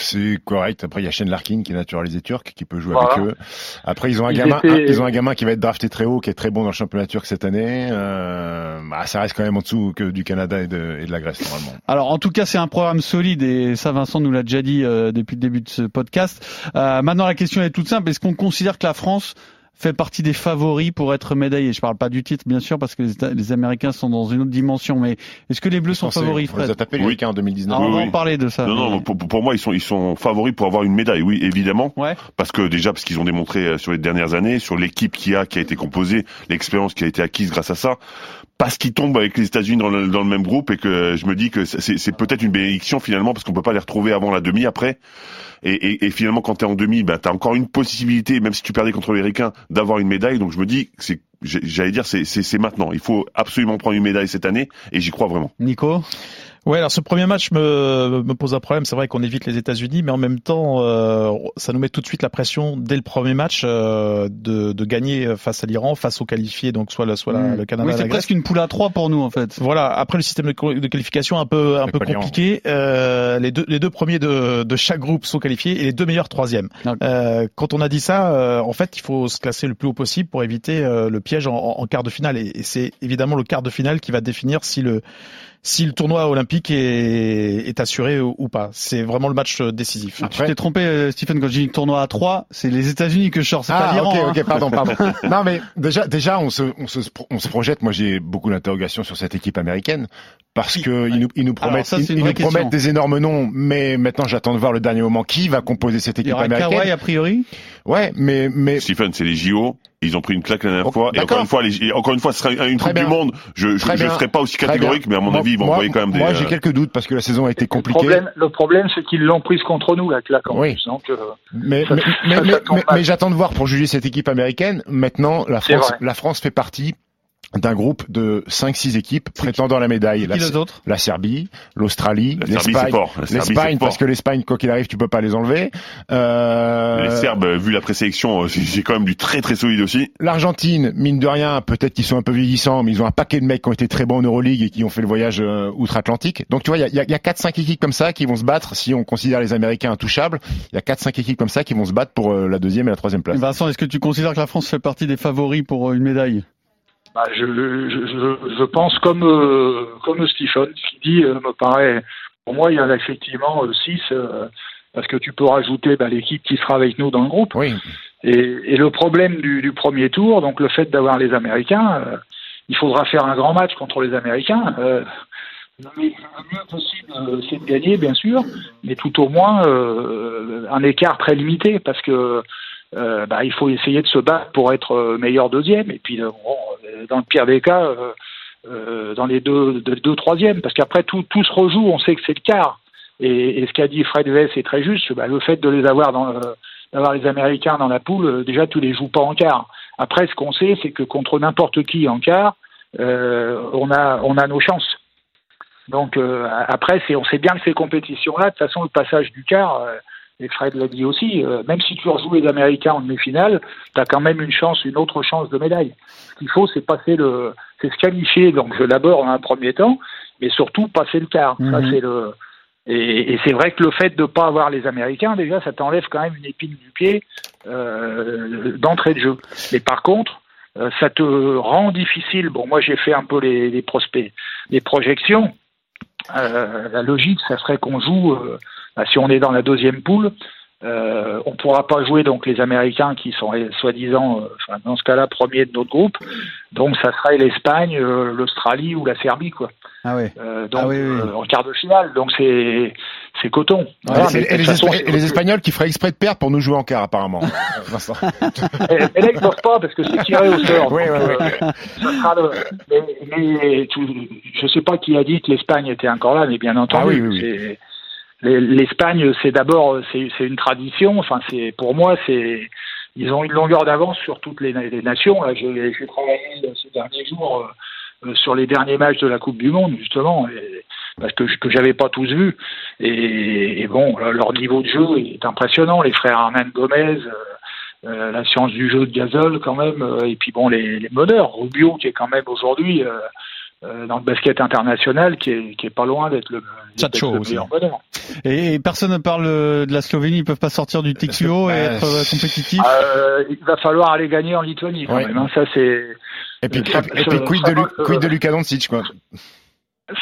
C'est correct. Après, il y a Shane Larkin qui est naturalisé turc, qui peut jouer Voilà. avec eux. Après, ils ont un Ils gamin, étaient- un- ils ont un gamin qui va être drafté très haut, qui est très bon dans le championnat turc cette année. Euh, bah, ça reste quand même en dessous que du Canada et de, et de la Grèce normalement. Alors en tout cas c'est un programme solide et ça Vincent nous l'a déjà dit euh, depuis le début de ce podcast. Euh, maintenant la question est toute simple, est-ce qu'on considère que la France fait partie des favoris pour être médaillé Je parle pas du titre bien sûr parce que les, les Américains sont dans une autre dimension, mais est-ce que les Bleus sont favoris On les a Fred tapés les Oui. En 2019. Ah, On Oui, va oui. en parler de ça. Non, non, pour, pour moi, ils sont, ils sont favoris pour avoir une médaille, oui, évidemment. Ouais. Parce que déjà, parce qu'ils ont démontré euh, sur les dernières années, sur l'équipe qui a, qui a été composée, l'expérience qui a été acquise grâce à ça, parce qu'ils tombent avec les États-Unis dans le, dans le même groupe et que je me dis que c'est c'est peut-être une bénédiction finalement parce qu'on peut pas les retrouver avant la demi après. Et, et, et finalement, quand t'es en demi, ben t'as encore une possibilité, même si tu perdais contre les Ricains, d'avoir une médaille. Donc je me dis, c'est, j'allais dire, c'est maintenant. Il faut absolument prendre une médaille cette année et j'y crois vraiment. Nico? Ouais, alors ce premier match me, me pose un problème. C'est vrai qu'on évite les États-Unis, mais en même temps, euh, ça nous met tout de suite la pression dès le premier match euh, de, de gagner face à l'Iran, face aux qualifiés, donc soit, la, soit la- le Canada, Oui, c'est presque une poule à trois pour nous en fait. Voilà. Après le système de, qualification un peu un peu compliqué. Euh, les deux les deux premiers de, de chaque groupe sont qualifiés et les deux meilleurs troisièmes. Euh, quand on a dit ça, euh, en fait, il faut se classer le plus haut possible pour éviter euh, le piège en, en quart de finale. Et, et c'est évidemment le quart de finale qui va définir si le si le tournoi olympique est, est assuré ou, ou pas. C'est vraiment le match euh, décisif. Tu t'es trompé euh, Stephen quand j'ai dit tournoi à 3, c'est les États-Unis que je sors, c'est pas Ah, l'Iran. ok, hein. ok, pardon, pardon. non, mais déjà, déjà, on se, on se, on se projette. Moi, j'ai beaucoup d'interrogations sur cette équipe américaine parce que ils nous, ils nous promettent, ça, ils, nous promettent des énormes noms, mais maintenant, j'attends de voir le dernier moment qui va composer cette Il y équipe aura américaine? Kawhi a priori? Ouais, mais, mais Stephen, c'est les JO. Ils ont pris une claque la dernière fois. Et encore une fois, les, encore une fois, ce sera une Très Coupe du. Monde. Je, je, Très je bien. serai pas aussi catégorique, mais à mon Moi- avis, ils vont moi- envoyer quand même des. Moi, euh, j'ai quelques doutes parce que la saison a été Le compliquée. problème, le problème, c'est qu'ils l'ont prise contre nous, la claque en Oui. plus. Donc, euh, Mais, Ça- mais, mais, mais- j'attends de voir pour juger cette équipe américaine. Maintenant, la France, la France fait partie d'un groupe de 5-6 équipes prétendant la médaille. La, les autres la Serbie, l'Australie, La Serbie, l'Espagne. c'est fort. La Serbie, L'Espagne, parce que l'Espagne, quoi qu'il arrive, tu peux pas les enlever. Euh, Les Serbes, vu la présélection, euh, c'est quand même du très très solide aussi. L'Argentine, mine de rien, peut-être qu'ils sont un peu vieillissants, mais ils ont un paquet de mecs qui ont été très bons en Euroleague et qui ont fait le voyage euh, outre-Atlantique. Donc tu vois, il y a, y a- il y a 4-5 équipes comme ça qui vont se battre, si on considère les Américains intouchables, il y a 4-5 équipes comme ça qui vont se battre pour euh, la deuxième et la troisième place. Vincent, est-ce que tu considères que la France fait partie des favoris pour euh, une médaille? Bah, je, je, je, pense comme euh, comme Stephen, ce qu'il dit euh, me paraît. Pour moi, il y en a effectivement 6 parce que tu peux rajouter bah, l'équipe qui sera avec nous dans le groupe. Oui. Et, et le problème du, du premier tour, donc le fait d'avoir les Américains, euh, il faudra faire un grand match contre les Américains. Euh, le mieux le mieux possible, euh, c'est de gagner, bien sûr, mais tout au moins euh, un écart très limité, parce que euh, bah, il faut essayer de se battre pour être euh, meilleur deuxième, et puis euh, dans le pire des cas, dans les deux, deux, troisièmes, parce qu'après tout, tout se rejoue, on sait que c'est le quart. Et, ce qu'a dit Fred Vess est très juste, bah, le fait de les avoir d'avoir les Américains dans la poule, déjà tu les joues pas en quart. Après, ce qu'on sait, c'est que contre n'importe qui en quart, on a on a nos chances. Donc après, on sait bien que ces compétitions-là, de toute façon, le passage du quart, et Fred l'a dit aussi, euh, même si tu rejoues les Américains en demi-finale, tu as quand même une chance, une autre chance de médaille. Ce qu'il faut, c'est passer le, c'est se qualifier. Donc je d'abord en un premier temps, mais surtout passer le quart. Ça Mhm. c'est le et, et c'est vrai que le fait de ne pas avoir les Américains, déjà, ça t'enlève quand même une épine du pied euh, d'entrée de jeu. Mais par contre, euh, ça te rend difficile. Bon, moi, j'ai fait un peu les, les prospects, les projections. La logique, ça serait qu'on joue, si on est dans la deuxième poule, euh, on pourra pas jouer donc les Américains qui sont eh, soi-disant, euh, enfin, dans ce cas-là, premiers de notre groupe. Donc, ça serait l'Espagne, euh, l'Australie ou la Serbie, quoi. Ah oui. Donc, Ah oui, oui. euh, en quart de finale. Donc, c'est c'est coton. Voilà, et, les, façon, Espa- c'est- et les Espagnols qui feraient exprès de perdre pour nous jouer en quart, apparemment. Et, et là, ils peuvent pas parce que c'est tiré au sort. Oui, Donc, le- mais, mais tout- je sais pas qui a dit que l'Espagne était encore là, mais bien entendu, Ah l'Espagne, c'est d'abord, c'est c'est une tradition. Enfin, c'est pour moi, c'est ils ont une longueur d'avance sur toutes les, les nations. Là, j'ai travaillé ces derniers jours euh, euh, sur les derniers matchs de la Coupe du Monde, justement, parce que que j'avais pas tous vus. Et, bon, leur niveau de jeu est impressionnant. Les frères Hernan Gomez. euh, euh, la science du jeu de Gasol quand même, euh, et puis bon les, les meneurs, Rubio qui est quand même aujourd'hui euh, euh, dans le basket international qui est, qui est pas loin d'être le, le aussi. meilleur meneur. Et, et personne ne parle euh, de la Slovénie, ils peuvent pas sortir du TQO et être euh, compétitifs Euh, il va falloir aller gagner en Lituanie quand Ouais. même, hein, ça c'est Et puis, Ça- et puis ça- quid, ça de, euh, quid de Luka Doncic, quoi.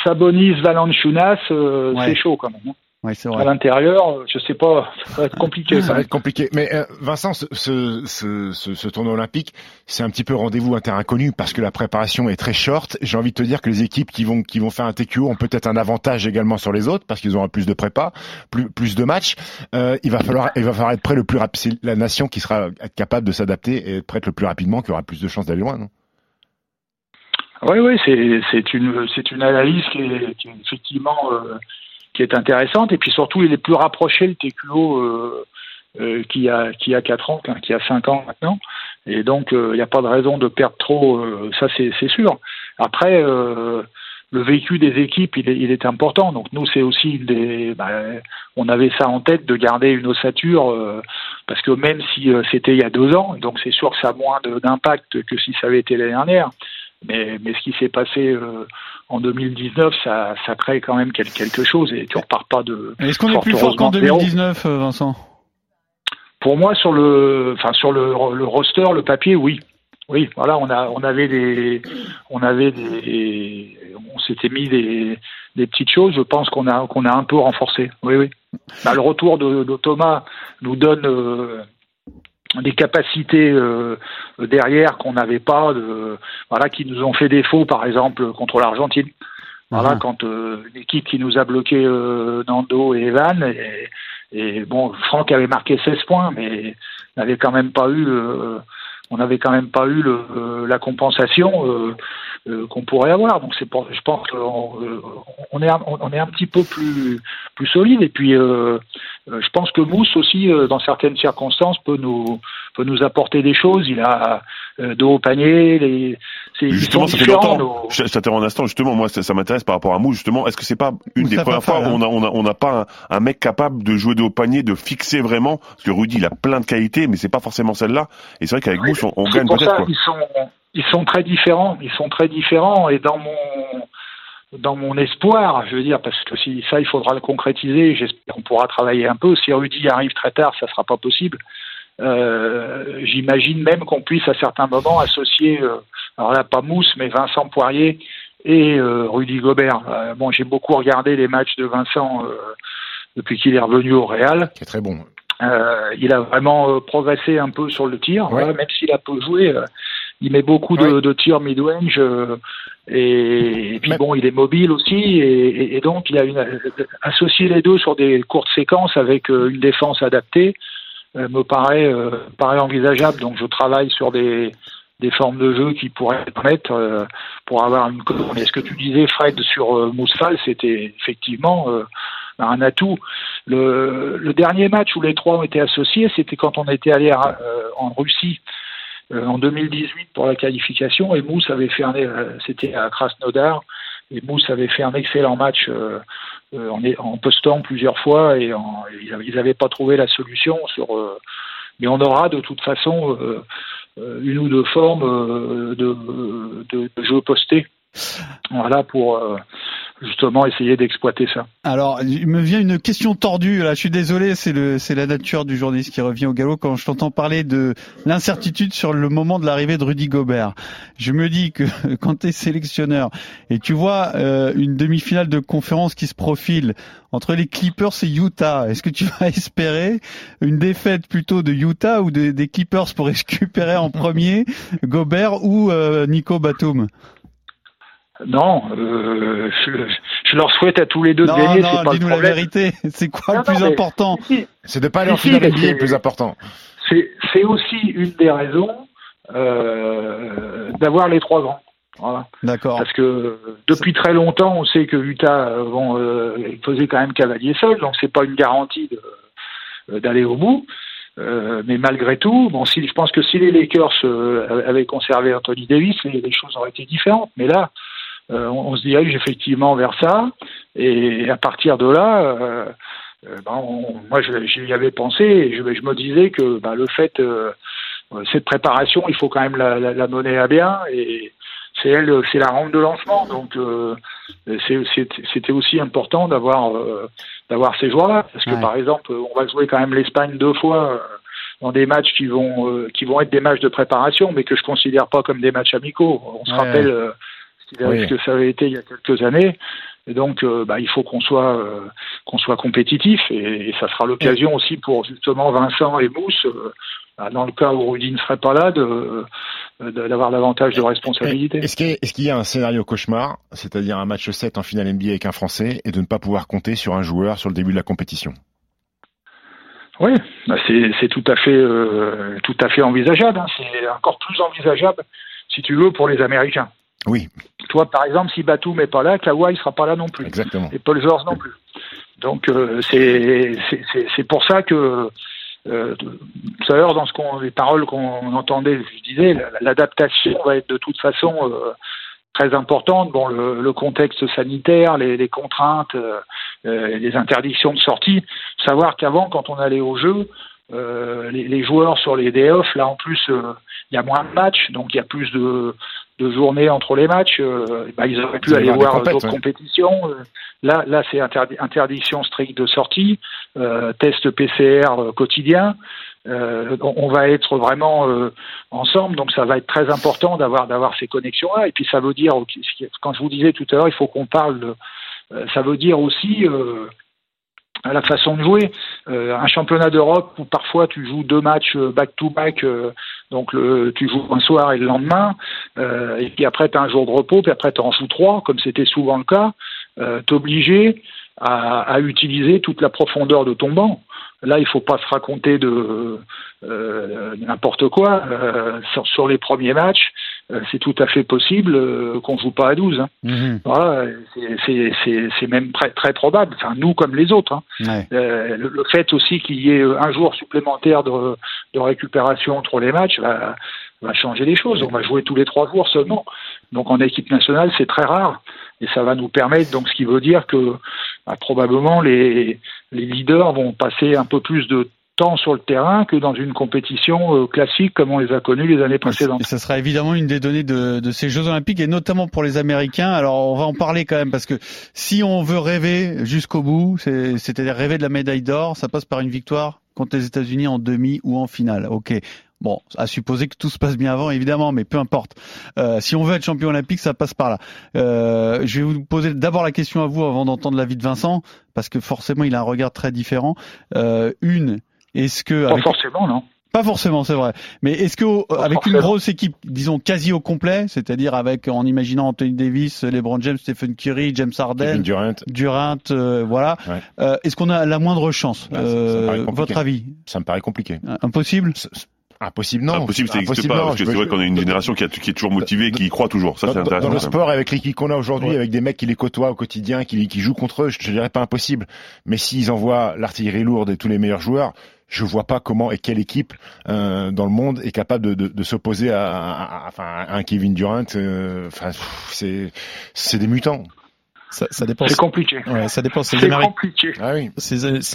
Sabonis, Valanciunas, euh, Ouais. c'est chaud quand même. hein. Oui, c'est À vrai. l'intérieur, je sais pas, ça va être compliqué. Ça va être compliqué. Mais euh, Vincent, ce, ce, ce, ce, ce tournoi olympique, c'est un petit peu rendez-vous un terrain inconnu parce que la préparation est très short. J'ai envie de te dire que les équipes qui vont qui vont faire un TQO ont peut-être un avantage également sur les autres parce qu'ils auront plus de prépa, plus plus de matchs. Euh, il va falloir il va falloir être prêt le plus rapide. C'est la nation qui sera être capable de s'adapter et être prête le plus rapidement, qui aura plus de chances d'aller loin. Non? Oui, oui, c'est c'est une c'est une analyse qui est, qui est effectivement euh, qui est intéressante. Et puis surtout il est plus rapproché le TQO euh, euh, qui a qui a quatre ans, qui a cinq ans maintenant. Et donc euh, il n'y a pas de raison de perdre trop, euh, ça c'est sûr. Après euh, le vécu des équipes il est, il est important. Donc nous c'est aussi des bah, on avait ça en tête de garder une ossature parce que même si c'était il y a deux ans donc c'est sûr que ça a moins d'impact que si ça avait été l'année dernière. Mais, mais ce qui s'est passé euh, en 2019, ça, ça crée quand même quel- quelque chose et tu repars pas de. Est-ce qu'on est plus fort qu'en heureusement de zéro. 2019, euh, Vincent? Pour moi, sur le, enfin sur le, le roster, le papier, oui, oui. Voilà, on a, on avait des, on avait des, on s'était mis des, des petites choses. Je pense qu'on a, qu'on a un peu renforcé. Oui, oui. Bah, le retour de, de Thomas nous donne. euh, des capacités euh, derrière qu'on n'avait pas, de, voilà, qui nous ont fait défaut, par exemple contre l'Argentine. Voilà, Mhm. quand euh, une équipe qui nous a bloqué euh, Nando et Evan, et, et bon, Franck avait marqué 16 points, mais n'avait quand même pas eu, euh, on n'avait quand même pas eu le, euh, la compensation euh, euh, qu'on pourrait avoir. Donc c'est pour, je pense qu'on euh, on est, un, on est un petit peu plus plus solide. Et puis je pense que Mousse aussi, dans certaines circonstances, peut nous peut nous apporter des choses. Il a euh, de haut panier. Les, justement, ça fait longtemps. Je, t'interromps un instant. Justement, moi, ça, m'intéresse par rapport à Mou. Justement, est-ce que c'est pas une des premières fois où on a, on a, on n'a pas un, mec capable de jouer de haut panier, de fixer vraiment? Parce que Rudy, il a plein de qualités, mais c'est pas forcément celle-là. Et c'est vrai qu'avec Mousse, on, gagne peut-être. Ils sont, ils sont très différents. Ils sont très différents. Et dans mon dans mon espoir, je veux dire, parce que si ça, il faudra le concrétiser. J'espère qu'on pourra travailler un peu. Si Rudy arrive très tard, ça sera pas possible. Euh, J'imagine même qu'on puisse à certains moments associer, euh, alors là pas Mousse, mais Vincent Poirier et euh, Rudy Gobert. Bon, j'ai beaucoup regardé les matchs de Vincent depuis qu'il est revenu au Real. C'est très bon. il a vraiment progressé un peu sur le tir, même s'il a peu joué. il met beaucoup de, de tirs mid-range. Et, puis bon, il est mobile aussi, et, et, donc il a une, associé les deux sur des courtes séquences avec une défense adaptée me paraît, euh, paraît envisageable. Donc je travaille sur des, formes de jeu qui pourraient permettre euh, pour avoir une Mais ce que tu disais, Fred, sur euh, c'était effectivement un atout. Le, le, dernier match où les trois ont été associés, c'était quand on était allé en Russie en 2018 pour la qualification et Mousse avait fait un, c'était à Krasnodar et Mousse avait fait un excellent match euh, en, en, postant plusieurs fois et en, ils n'avaient pas trouvé la solution sur. Euh, mais on aura de toute façon euh, une ou deux formes de, de, de jeux postés. Voilà pour justement essayer d'exploiter ça. Alors, il me vient une question tordue. Là, je suis désolé, c'est le, c'est la nature du journaliste qui revient au galop quand je t'entends parler de l'incertitude sur le moment de l'arrivée de Rudy Gobert. Je me dis que quand tu es sélectionneur et tu vois euh, une demi-finale de conférence qui se profile entre les Clippers et Utah, est-ce que tu vas espérer une défaite plutôt de Utah ou des Clippers pour récupérer en premier Gobert ou euh, Nico Batum? Non, euh, je, leur souhaite à tous les deux de gagner. Non, dis-nous la vérité. C'est quoi le plus important C'est de pas aller en finale NBA le plus important. C'est aussi une des raisons euh, d'avoir les trois grands. Voilà. D'accord. Parce que depuis très longtemps, on sait que Utah euh, bon, euh, faisait quand même cavalier seul, donc c'est pas une garantie d'aller au bout. Euh, mais malgré tout, bon, si, je pense que si les Lakers euh, avaient conservé Anthony Davis, les, les, choses auraient été différentes. Mais là, euh, on, se dirige effectivement vers ça, et à partir de là, euh, euh, ben, moi j'y avais pensé, et je, je, me disais que ben, le fait, cette préparation, il faut quand même la, la, la mener à bien, et c'est elle, c'est la rampe de lancement, donc c'était aussi important d'avoir d'avoir ces joueurs-là, parce que par exemple, on va jouer quand même l'Espagne deux fois dans des matchs qui vont qui vont être des matchs de préparation, mais que je considère pas comme des matchs amicaux. On se rappelle ce que ça avait été il y a quelques années. Et donc, euh, bah, il faut qu'on soit euh, qu'on soit compétitif, et, ça sera l'occasion aussi pour justement Vincent et Mousse, euh, bah, dans le cas où Rudy ne serait pas là, de d'avoir davantage de responsabilité. Est-ce qu'il y, y, a un scénario cauchemar, c'est-à-dire un match 7 en finale NBA avec un Français, et de ne pas pouvoir compter sur un joueur sur le début de la compétition? Oui, bah, c'est tout à fait tout à fait envisageable. Hein. C'est encore plus envisageable, si tu veux, pour les Américains. Oui. Toi, par exemple, si Batum n'est pas là, Kawhi sera pas là non plus. Exactement. Et Paul George non plus. Donc euh, c'est pour ça que euh, tout à l'heure dans ce qu'on les paroles qu'on entendait, je disais, l'adaptation va être de toute façon euh, très importante. Bon, le, le contexte sanitaire, les, les contraintes, euh, euh, les interdictions de sortie. Savoir qu'avant, quand on allait au jeu, les, les, joueurs sur les day off, là en plus, il y a moins de matchs, donc il y a plus de, de journées entre les matchs, euh, bah, ils auraient pu aller voir d'autres compétitions. Euh, là, là, c'est interdiction stricte de sortie, euh, test PCR quotidien. on va être vraiment ensemble, donc ça va être très important d'avoir d'avoir ces connexions-là. Et puis ça veut dire, quand je vous disais tout à l'heure, il faut qu'on parle. De, ça veut dire aussi à la façon de jouer. Euh, un championnat d'Europe où parfois tu joues deux matchs back-to-back, euh, donc le, tu joues un soir et le lendemain, euh, et puis après tu as un jour de repos, puis après tu en joues trois, comme c'était souvent le cas, euh, t'obliger à, à, utiliser toute la profondeur de ton banc. Là, il faut pas se raconter de euh, n'importe quoi. Euh, sur, les premiers matchs, euh, c'est tout à fait possible euh, qu'on joue pas à 12. Hein. Mhm. Voilà, c'est- même très, très probable. Enfin, nous comme les autres. Hein. Ouais. Euh, le, le fait aussi qu'il y ait un jour supplémentaire de, de récupération entre les matchs va, va changer les choses. On va jouer tous les trois jours seulement. Donc en équipe nationale, c'est très rare. Et ça va nous permettre, donc ce qui veut dire que bah, probablement les, les leaders vont passer un peu plus de temps sur le terrain que dans une compétition euh, classique comme on les a connues les années précédentes. Et ça sera évidemment une des données de, de ces Jeux Olympiques et notamment pour les Américains. Alors on va en parler quand même parce que si on veut rêver jusqu'au bout, c'est- c'est-à-dire rêver de la médaille d'or, ça passe par une victoire contre les États-Unis en demi ou en finale. Ok. Bon, à supposer que tout se passe bien avant, évidemment, mais peu importe. Euh, si on veut être champion olympique, ça passe par là. Euh, je vais vous poser d'abord la question à vous avant d'entendre l'avis de Vincent, parce que forcément, il a un regard très différent. Euh, une, est-ce que Pas avec- forcément, non. pas forcément, c'est vrai. Mais est-ce que au- avec une grosse équipe, disons quasi au complet, c'est-à-dire avec en imaginant Anthony Davis, LeBron James, Stephen Curry, James Harden, Kevin Durant, Durant, euh, voilà, Ouais. euh, est-ce qu'on a la moindre chance ça- ça me Euh. Votre avis? Ça me paraît compliqué. Impossible? C'est- c'est Impossible, non. Impossible, ça n'existe Impossible, pas, non. parce que Je c'est vrai qu'on a une génération qui, a- qui est toujours motivée et qui y croit toujours. Ça, dans, c'est dans- intéressant. dans le sport, avec l'équipe qu'on a aujourd'hui, Ouais. avec des mecs qui les côtoient au quotidien, qui, qui jouent contre eux, je ne dirais pas impossible. Mais s'ils envoient l'artillerie lourde et tous les meilleurs joueurs, je vois pas comment et quelle équipe euh, dans le monde est capable de, de, de s'opposer à, à- un Kevin Durant. euh, Enfin, c'est c'est des mutants. Ça, ça dépend. C'est compliqué. Ouais, ça dépend. C'est les compliqué. Ah oui.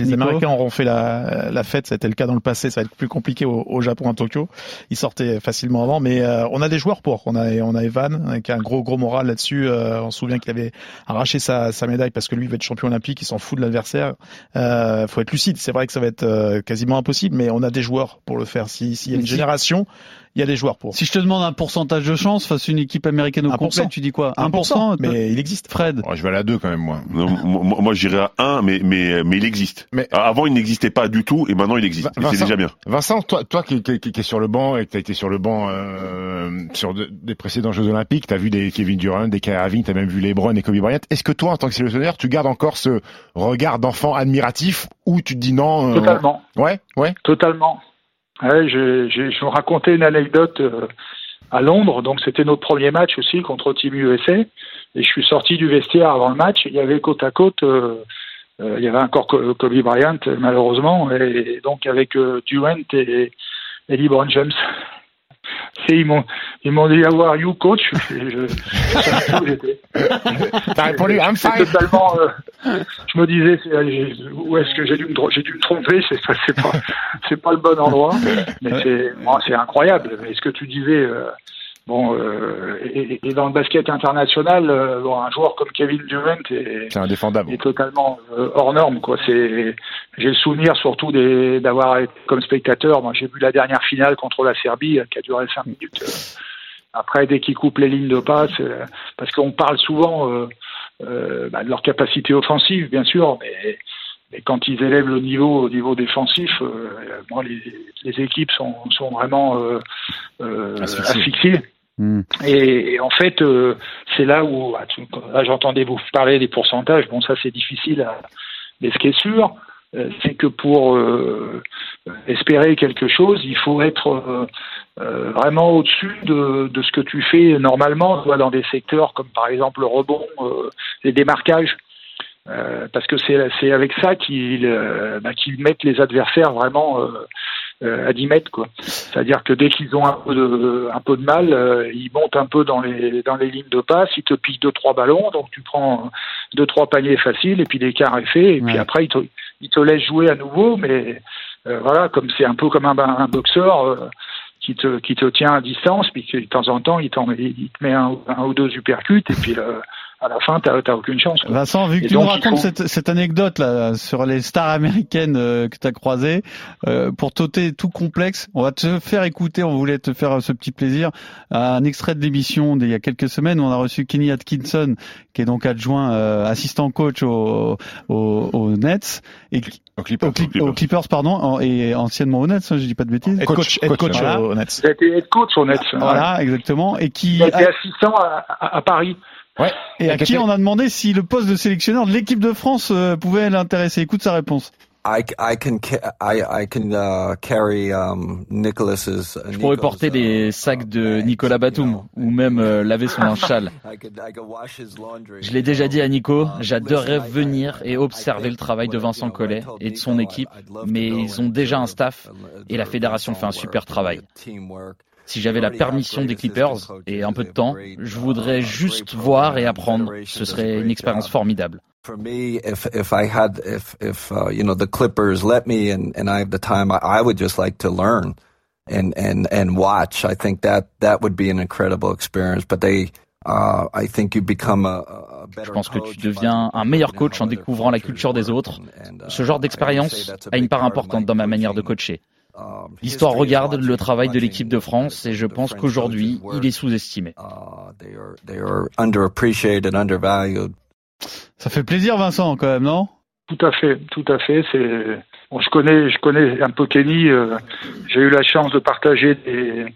Nico Américains auront fait la, la fête, c'était le cas dans le passé, ça va être plus compliqué au, au Japon, à Tokyo. Ils sortaient facilement avant, mais euh, on a des joueurs pour. On a, on a Evan qui a un gros gros moral là-dessus. Euh, on se souvient qu'il avait arraché sa, sa médaille parce que lui il va être champion olympique, il s'en fout de l'adversaire. Euh, faut être lucide. C'est vrai que ça va être euh, quasiment impossible, mais on a des joueurs pour le faire. Si- S'il y a une génération, il y a des joueurs pour. Si je te demande un pourcentage de chance face à une équipe américaine au 1%. complet, tu dis quoi 1%, mais il existe. Fred, Oh, je vais à la 2 quand même, moi. Non, moi, moi, j'irais à 1, mais, mais, mais il existe. Mais- Avant, il n'existait pas du tout, et maintenant, il existe. C'est Vincent- déjà bien. Vincent, toi, toi qui, qui, qui, qui est sur le banc et que tu as été sur le banc euh, sur de- des précédents Jeux Olympiques, tu as vu des Kevin Durant, des Kyrie tu as même vu LeBron et Kobe Bryant. Est-ce que toi, en tant que sélectionneur, tu gardes encore ce regard d'enfant admiratif ou tu te dis non euh, Totalement. Ouais, ouais. Totalement. Ouais, je, je, je vous racontais une anecdote euh, à Londres, donc c'était notre premier match aussi contre Team USA, et je suis sorti du vestiaire avant le match, il y avait côte à côte, euh, euh, il y avait encore Co- Kobe Bryant malheureusement, et donc avec euh, Durant et, et LeBron James. Ils m'ont ils m'ont dit are you coach Et je, je- T'as répondu I'm fine. totalement. euh, je me disais, j'ai- où est-ce que j'ai dû me, j'ai dû me tromper C'est pas, c'est pas, c'est pas le bon endroit. Mais c'est, bon, c'est incroyable. Mais ce que tu disais, euh, bon, euh, et, et dans le basket international, euh, bon, un joueur comme Kevin Durant est, C'est indéfendable. est totalement euh, hors norme. Quoi. C'est, j'ai le souvenir surtout des, d'avoir été comme spectateur. Moi, j'ai vu la dernière finale contre la Serbie euh, qui a duré cinq minutes. Après, dès qu'ils coupent les lignes de passe, parce qu'on parle souvent bah, de leur capacité offensive, bien sûr, mais, mais quand ils élèvent le niveau au niveau défensif, moi, les, les équipes sont, sont vraiment Asphyxiées. Hmm. Et, en fait, euh, c'est là où, ah, tu- là j'entendais vous parler des pourcentages. Bon, ça c'est difficile, à, mais ce qui est sûr, euh, c'est que pour euh, espérer quelque chose, il faut être vraiment au-dessus de, ce que tu fais normalement, toi, dans des secteurs comme par exemple le rebond, les démarquages. Parce que c'est avec ça qu'ils bah, qu'ils mettent les adversaires vraiment à 10 mètres quoi. C'est-à-dire que dès qu'ils ont un peu de un peu de mal, euh, ils montent un peu dans les dans les lignes de passe, ils te piquent deux trois ballons, donc tu prends deux trois paniers faciles et puis l'écart est fait et puis après ils te ils te laissent jouer à nouveau, mais euh, voilà comme c'est un peu comme un, un boxeur. euh, qui te, qui te tient à distance, puis que de temps en temps, il, te met un, un ou deux uppercuts, et puis euh, à la fin, t'as t'as aucune chance. quoi. Vincent, vu que Et tu nous donc, racontes faut- cette, cette anecdote là sur les stars américaines euh, que tu as croisées, euh, pour t'ôter tout complexe, on va te faire écouter, on voulait te faire ce petit plaisir, un extrait de l'émission d'il y a quelques semaines où on a reçu Kenny Atkinson, qui est donc adjoint, euh, assistant coach au, au, au Nets, et qui- Au Clippers. au, Clip- aux Clippers, pardon, et anciennement au Nets, hein, je dis pas de bêtises. Head coach, head coach voilà. au Nets. Il a été head coach au Nets. Voilà, exactement, et qui Il a été assistant à, à- à Paris. Ouais. et à qui on a demandé si le poste de sélectionneur de l'équipe de France euh, pouvait l'intéresser? Écoute sa réponse. I, I can I, I can uh, carry um, Nicholas's. Je pourrais porter les sacs de Nicolas Batum ou même euh, laver son linge sale. Je l'ai déjà dit à Nico, j'adorerais venir et observer le travail de Vincent Collet et de son équipe, mais ils ont déjà un staff et la fédération fait un super travail. Si j'avais la permission des Clippers et un peu de temps, je voudrais juste voir et apprendre. Ce serait une expérience formidable. For me, if if I had if if uh, you know the Clippers let me and and I have the time, I, I would just like to learn and and and watch. I think that that would be an incredible experience. But they Uh, I think you become a, a Je pense que tu deviens un meilleur coach en découvrant la culture des autres. Ce genre d'expérience a une part importante dans ma manière de coacher. L'histoire regarde le travail de l'équipe de France et je pense qu'aujourd'hui, il est sous-estimé. Ça fait plaisir, Vincent, quand même, non? Tout à fait, tout à fait. C'est bon, je connais, je connais un peu Kenny. Euh, J'ai eu la chance de partager des,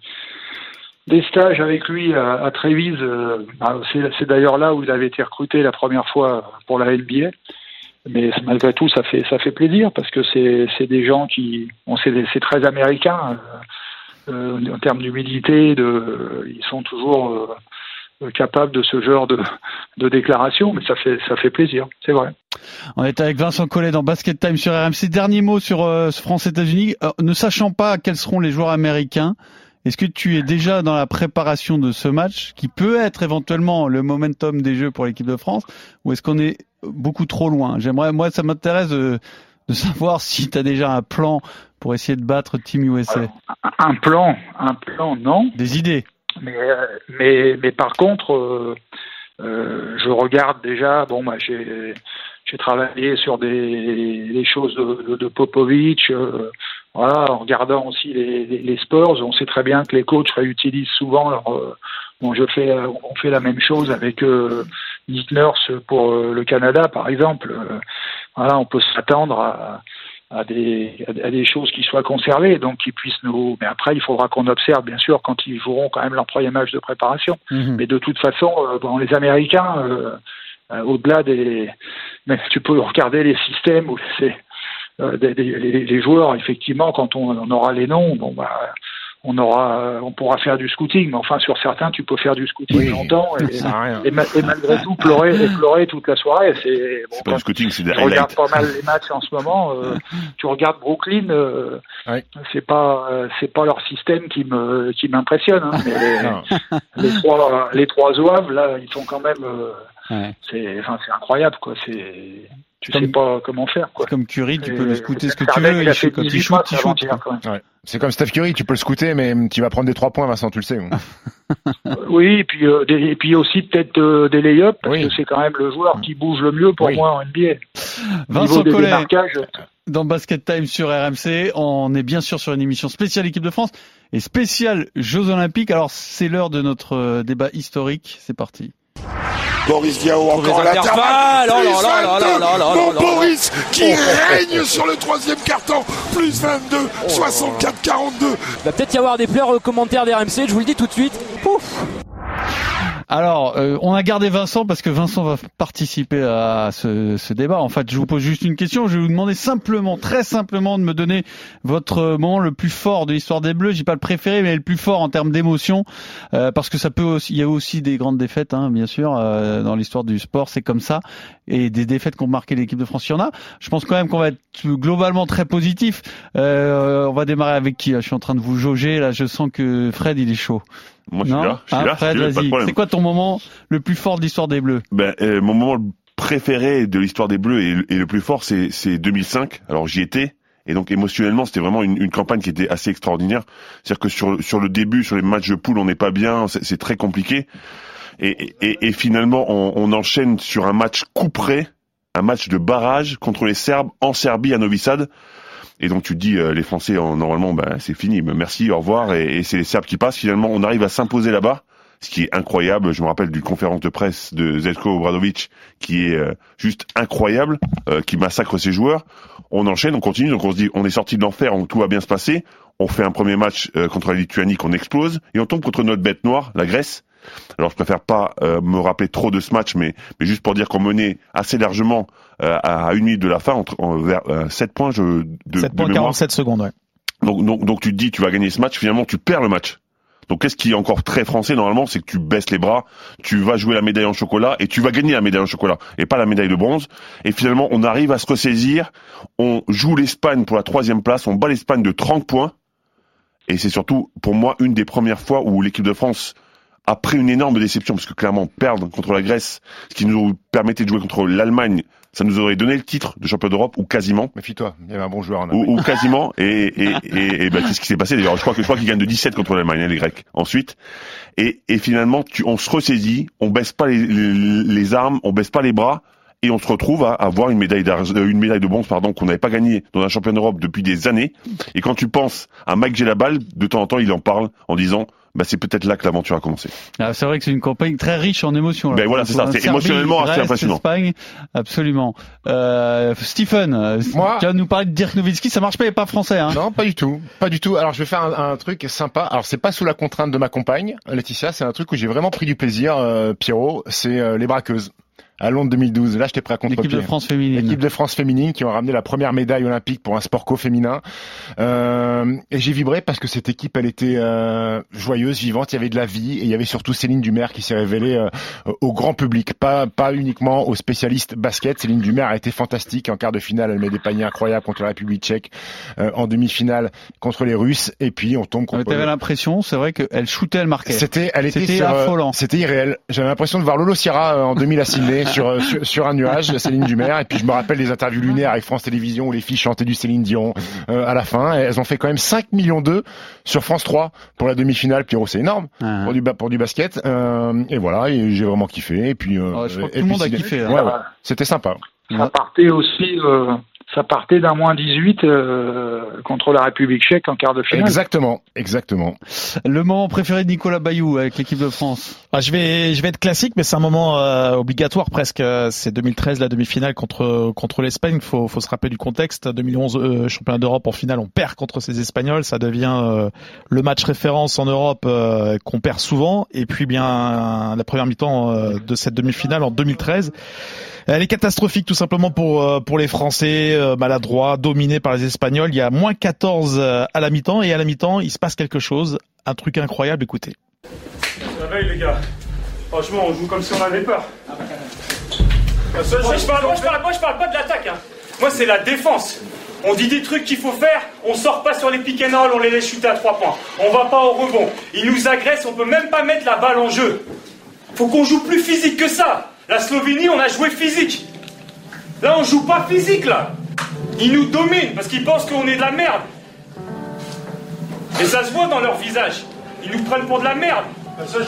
des stages avec lui à, à Trévise. Euh, bah, c'est d'ailleurs là où il avait été recruté la première fois pour la NBA. Mais malgré tout, ça fait ça fait plaisir parce que c'est des gens qui, bon, c'est très américain euh, en termes d'humilité. Ils sont toujours euh, capable de ce genre de, de déclaration, mais ça fait ça fait plaisir, c'est vrai. On est avec Vincent Collet dans Basket Time sur RMC. Dernier mot sur euh, France-États-Unis. Euh, ne sachant pas quels seront les joueurs américains, est-ce que tu es déjà dans la préparation de ce match, qui peut être éventuellement le momentum des Jeux pour l'équipe de France, ou est-ce qu'on est beaucoup trop loin? J'aimerais, moi, ça m'intéresse de, de savoir si tu as déjà un plan pour essayer de battre Team USA. un plan, un plan, non. Des idées mais, euh, mais, mais par contre, euh, euh, je regarde déjà. Bon, bah, j'ai j'ai travaillé sur des, des choses de, de, de Popovic. Euh, voilà, en regardant aussi les, les, les, sports, on sait très bien que les coachs réutilisent souvent leur. Euh, bon, je fais, on fait la même chose avec euh, Nick Nurse pour le Canada, par exemple. voilà, on peut s'attendre à, à des, à des choses qui soient conservées, donc qui puissent nous. Mais après, il faudra qu'on observe, bien sûr, quand ils joueront quand même leur premier match de préparation. Mmh. Mais de toute façon, euh, bon, les Américains, euh, euh, au-delà des, mais tu peux regarder les systèmes où c'est euh, les, joueurs, effectivement, quand on, on, aura les noms, bon bah on aura, on pourra faire du scouting, mais enfin sur certains, tu peux faire du scouting oui, longtemps et, et, et, malgré tout pleurer et pleurer toute la soirée. C'est bon, pas du scouting, c'est des Tu regardes pas mal les matchs en ce moment. Euh, tu regardes Brooklyn, euh, oui. c'est pas, euh, c'est pas leur système qui me, qui m'impressionne. Hein, les, les, trois, les trois zouaves là, ils sont quand même. Euh, ouais. C'est, enfin, c'est incroyable quoi. C'est tu comme, sais pas comment faire. Quoi. Comme Curry, tu peux le scouter ce que tu veux. Il fait, quand il shoot, il shoot. Ouais. C'est comme Steph Curry, tu peux le scouter, mais tu vas prendre des trois points, Vincent, tu le sais. oui, et puis, euh, des, et puis aussi peut-être euh, des lay-ups, parce oui. que c'est quand même le joueur qui bouge le mieux pour oui. moi en NBA. Vincent Collet, dans Basket Time sur RMC, on est bien sûr sur une émission spéciale équipe de France et spéciale Jeux Olympiques. Alors c'est l'heure de notre euh, débat historique. C'est parti. Boris Diaw encore l'intervalle. Bon Boris qui règne sur le troisième carton. Plus 22, 64, 42. Il va peut-être y avoir des pleurs commentaires d'RMC, je vous le dis tout de suite. Pouf alors, euh, on a gardé Vincent parce que Vincent va participer à ce, débat. En fait, je vous pose juste une question. Je vais vous demander simplement, très simplement, de me donner votre moment le plus fort de l'histoire des Bleus. J'ai pas le préféré, mais le plus fort en termes d'émotion, euh, parce que ça peut aussi, il y a aussi des grandes défaites, hein, bien sûr, euh, dans l'histoire du sport, c'est comme ça, et des défaites qui ont marqué l'équipe de France. Il y en a. Je pense quand même qu'on va être globalement très positif. On va démarrer avec qui Je suis en train de vous jauger. Là, je sens que Fred, il est chaud. Moi, je suis là. Je suis ah, là, Fred, vas-y. C'est quoi ton moment le plus fort de l'histoire des Bleus ben, euh, Mon moment préféré de l'histoire des Bleus et, et, le plus fort, c'est 2005. Alors j'y étais. Et donc émotionnellement, c'était vraiment une, une, campagne qui était assez extraordinaire. C'est-à-dire que sur, sur le début, sur les matchs de poule, on n'est pas bien, c'est très compliqué. Et, et, et finalement, on, on, enchaîne sur un match couperé, un match de barrage contre les Serbes en Serbie à Novi Sad. Et donc tu dis, euh, les Français, euh, normalement, bah, c'est fini, merci, au revoir. Et, et c'est les Serbes qui passent. Finalement, on arrive à s'imposer là-bas, ce qui est incroyable. Je me rappelle d'une conférence de presse de Zelko Obradovic qui est euh, juste incroyable, qui massacre ses joueurs. On enchaîne, on continue, donc on se dit, on est sorti de l'enfer, tout va bien se passer. On fait un premier match contre la Lituanie qu'on explose, et on tombe contre notre bête noire, la Grèce, Alors je préfère pas me rappeler trop de ce match, mais, mais juste pour dire qu'on menait assez largement à une minute de la fin, entre, vers 7 points je, de, 7 points 47 secondes, ouais. Donc, donc, donc tu te dis tu vas gagner ce match, finalement tu perds le match. Donc qu'est-ce qui est encore très français normalement, c'est que tu baisses les bras, tu vas jouer la médaille en chocolat et tu vas gagner la médaille en chocolat et pas la médaille de bronze. Et finalement on arrive à se ressaisir, on joue l'Espagne pour la troisième place, on bat l'Espagne de 30 points. Et c'est surtout pour moi une des premières fois où l'équipe de France après une énorme déception, parce que clairement perdre contre la Grèce, ce qui nous permettait de jouer contre l'Allemagne, ça nous aurait donné le titre de champion d'Europe ou quasiment. Méfie-toi, il y avait un bon joueur en Ou, ou quasiment. Et, et, et, et ben, qu'est-ce qui s'est passé d'ailleurs Je crois que je crois qu'ils gagnent de 17 contre l'Allemagne, hein, les Grecs. Ensuite, et, et finalement, tu, on se ressaisit, on baisse pas les, les, les armes, on baisse pas les bras et on se retrouve à avoir une médaille euh, une médaille de bronze pardon qu'on n'avait pas gagnée dans un championnat d'Europe depuis des années. Et quand tu penses à Mike Gelabal, de temps en temps, il en parle en disant bah, c'est peut-être là que l'aventure a commencé. Ah, c'est vrai que c'est une campagne très riche en émotions. Ben voilà, c'est ça, c'est émotionnellement assez impressionnant. Espagne, absolument. Euh, Stephen, Moi, tu vas nous parler de Dirk Nowitzki, ça marche pas, il n'est pas français. Hein. Non, pas du tout, pas du tout. Alors je vais faire un, un truc sympa. Alors c'est pas sous la contrainte de ma compagne, Laetitia, c'est un truc où j'ai vraiment pris du plaisir, euh, Pierrot, c'est euh, les braqueuses à Londres 2012. Là, je t'ai prêt à contre L'équipe de France féminine. L'équipe de France féminine qui ont ramené la première médaille olympique pour un sport co-féminin. Euh, et j'ai vibré parce que cette équipe, elle était euh, joyeuse, vivante. Il y avait de la vie et il y avait surtout Céline Dumer qui s'est révélée euh, au grand public, pas pas uniquement aux spécialistes basket. Céline Dumer a été fantastique en quart de finale. Elle met des paniers incroyables contre la République Tchèque, euh, en demi-finale contre les Russes. Et puis on tombe contre. T'avais l'impression, c'est vrai qu'elle shootait, elle marquait. C'était, elle était C'était affolant. C'était irréel. J'avais l'impression de voir Lolo Sierra en 2000 à Sydney. Sur, sur, sur, un nuage, Céline Dumer. Et puis je me rappelle les interviews lunaires avec France Télévisions où les filles chantaient du Céline Dion euh, à la fin. Et elles ont fait quand même 5 millions d'eux sur France 3 pour la demi-finale. Pierrot, c'est énorme Ah. pour, du, pour du basket. Euh, et voilà, et j'ai vraiment kiffé. Et puis, euh, Ouais, je crois que et tout le puis monde a kiffé, hein. Ouais, ouais. C'était sympa. Ça partait aussi, euh, ça partait d'un moins 18 euh, contre la République tchèque en quart de finale. Exactement, exactement. Le moment préféré de Nicolas Bayou avec l'équipe de France? Ah, je vais, je vais être classique, mais c'est un moment euh, obligatoire presque. Euh, C'est 2013 la demi-finale contre contre l'Espagne. Faut, faut se rappeler du contexte. 2011 euh, championnat d'Europe en finale, on perd contre ces Espagnols. Ça devient euh, le match référence en Europe euh, qu'on perd souvent. Et puis bien la première mi-temps euh, de cette demi-finale en 2013. Elle est catastrophique tout simplement pour euh, pour les Français, euh, maladroits, dominés par les Espagnols. Il y a moins 14 euh, à la mi-temps et à la mi-temps, il se passe quelque chose, un truc incroyable. Écoutez. Réveille les gars? Franchement, on joue comme si on avait peur. Moi, je parle, moi, je parle- moi, je parle pas de l'attaque. hein. Moi, c'est la défense. On dit des trucs qu'il faut faire, on sort pas sur les pick and roll, on les laisse chuter à trois points. On va pas au rebond. Ils nous agressent, on peut même pas mettre la balle en jeu. Faut qu'on joue plus physique que ça. La Slovénie, on a joué physique. Là, on joue pas physique, là. Ils nous dominent parce qu'ils pensent qu'on est de la merde. Et ça se voit dans leur visage. Ils nous prennent pour de la merde.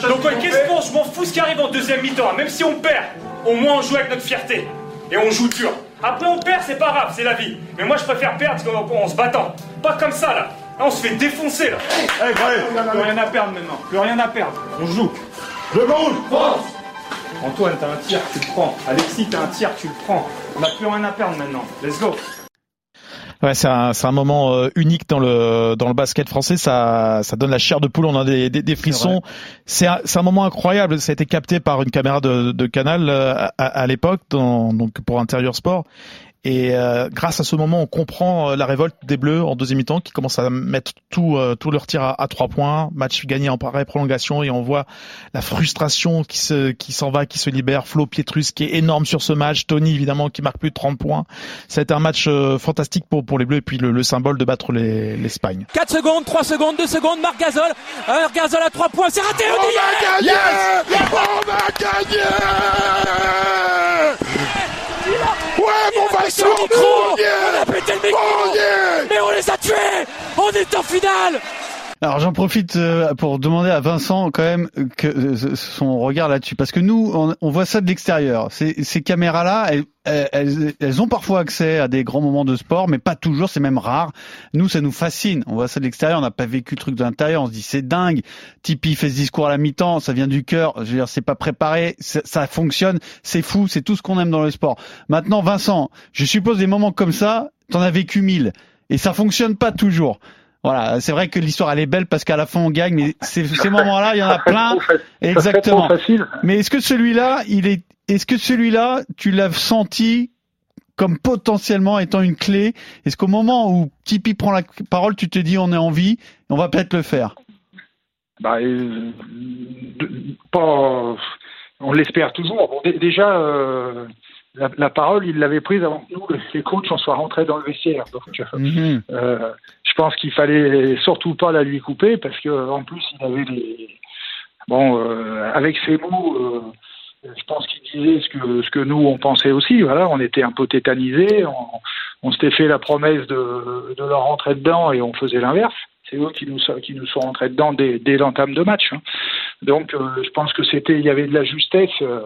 Donc, ouais, qu'est-ce qu'on. Je m'en fous ce qui arrive en deuxième mi-temps. hein. Même si on perd, au moins on joue avec notre fierté. Et on joue dur. Après, on perd, c'est pas grave, c'est la vie. Mais moi, je préfère perdre en, en se battant. Pas comme ça, là. Là, on se fait défoncer, là. Allez, plus rien à perdre maintenant. Plus rien à perdre. On joue. Le rouge, France Antoine, t'as un tir, tu le prends. Alexis, t'as un tir, tu le prends. On n'a plus rien à perdre maintenant. Let's go. Ouais, c'est un, c'est un moment euh, unique dans le dans le basket français. Ça ça donne la chair de poule. On a des, des, des frissons. C'est un, c'est un moment incroyable. Ça a été capté par une caméra de, de Canal euh, à, à l'époque, dans- donc pour Intérieur Sport. Et euh, grâce à ce moment, on comprend euh, la révolte des Bleus en deuxième mi-temps qui commencent à mettre tout euh, tout leur tir à, à trois points. Match gagné en pareille prolongation et on voit la frustration qui se qui s'en va, qui se libère. Flo Pietrus qui est énorme sur ce match. Tony évidemment qui marque plus de 30 points. Ça a été un match euh, fantastique pour pour les Bleus et puis le, le symbole de battre les- l'Espagne. 4 secondes, 3 secondes, 2 secondes, Marc Gasol. Marc Gasol à 3 points, c'est raté. On a gagné On a gagné Ouais, mon Vincent, le micro on y est On a pété le micro est Mais on les a tués. On est en finale Alors j'en profite euh, pour demander à Vincent quand même que euh, son regard là-dessus, parce que nous on, on voit ça de l'extérieur. Ces, ces caméras-là, elles, elles, elles ont parfois accès à des grands moments de sport, mais pas toujours, c'est même rare. Nous, ça nous fascine. On voit ça de l'extérieur, on n'a pas vécu le truc de l'intérieur, on se dit c'est dingue. Tipeee fait ce discours à la mi-temps, ça vient du cœur. Je veux dire, c'est pas préparé, ça, ça fonctionne, c'est fou, c'est tout ce qu'on aime dans le sport. Maintenant, Vincent, je suppose des moments comme ça, t'en as vécu mille, et ça fonctionne pas toujours. Voilà, c'est vrai que l'histoire elle est belle parce qu'à la fin on gagne, mais ces, ces moments-là, il y en a plein. Exactement. Mais est-ce que celui-là, il est, est-ce que celui-là, tu l'as senti comme potentiellement étant une clé? Est-ce qu'au moment où Tipeee prend la parole, tu te dis on est en vie, on va peut-être le faire? Bah, euh, pas, on l'espère toujours. Bon, déjà, euh, la, la, parole, il l'avait prise avant que nous, les coachs, on soit rentrés dans le vestiaire. Donc, mm-hmm. euh, je pense qu'il fallait surtout pas la lui couper parce que en plus, il avait des bon, euh, avec ses mots. Euh, je pense qu'il disait ce que ce que nous on pensait aussi. Voilà, on était un peu tétanisés. On, on s'était fait la promesse de, de leur rentrer dedans et on faisait l'inverse c'est eux qui nous, qui nous sont rentrés dedans dès, dès l'entame de match. Hein. Donc euh, je pense que c'était, il y avait de la justesse. Euh,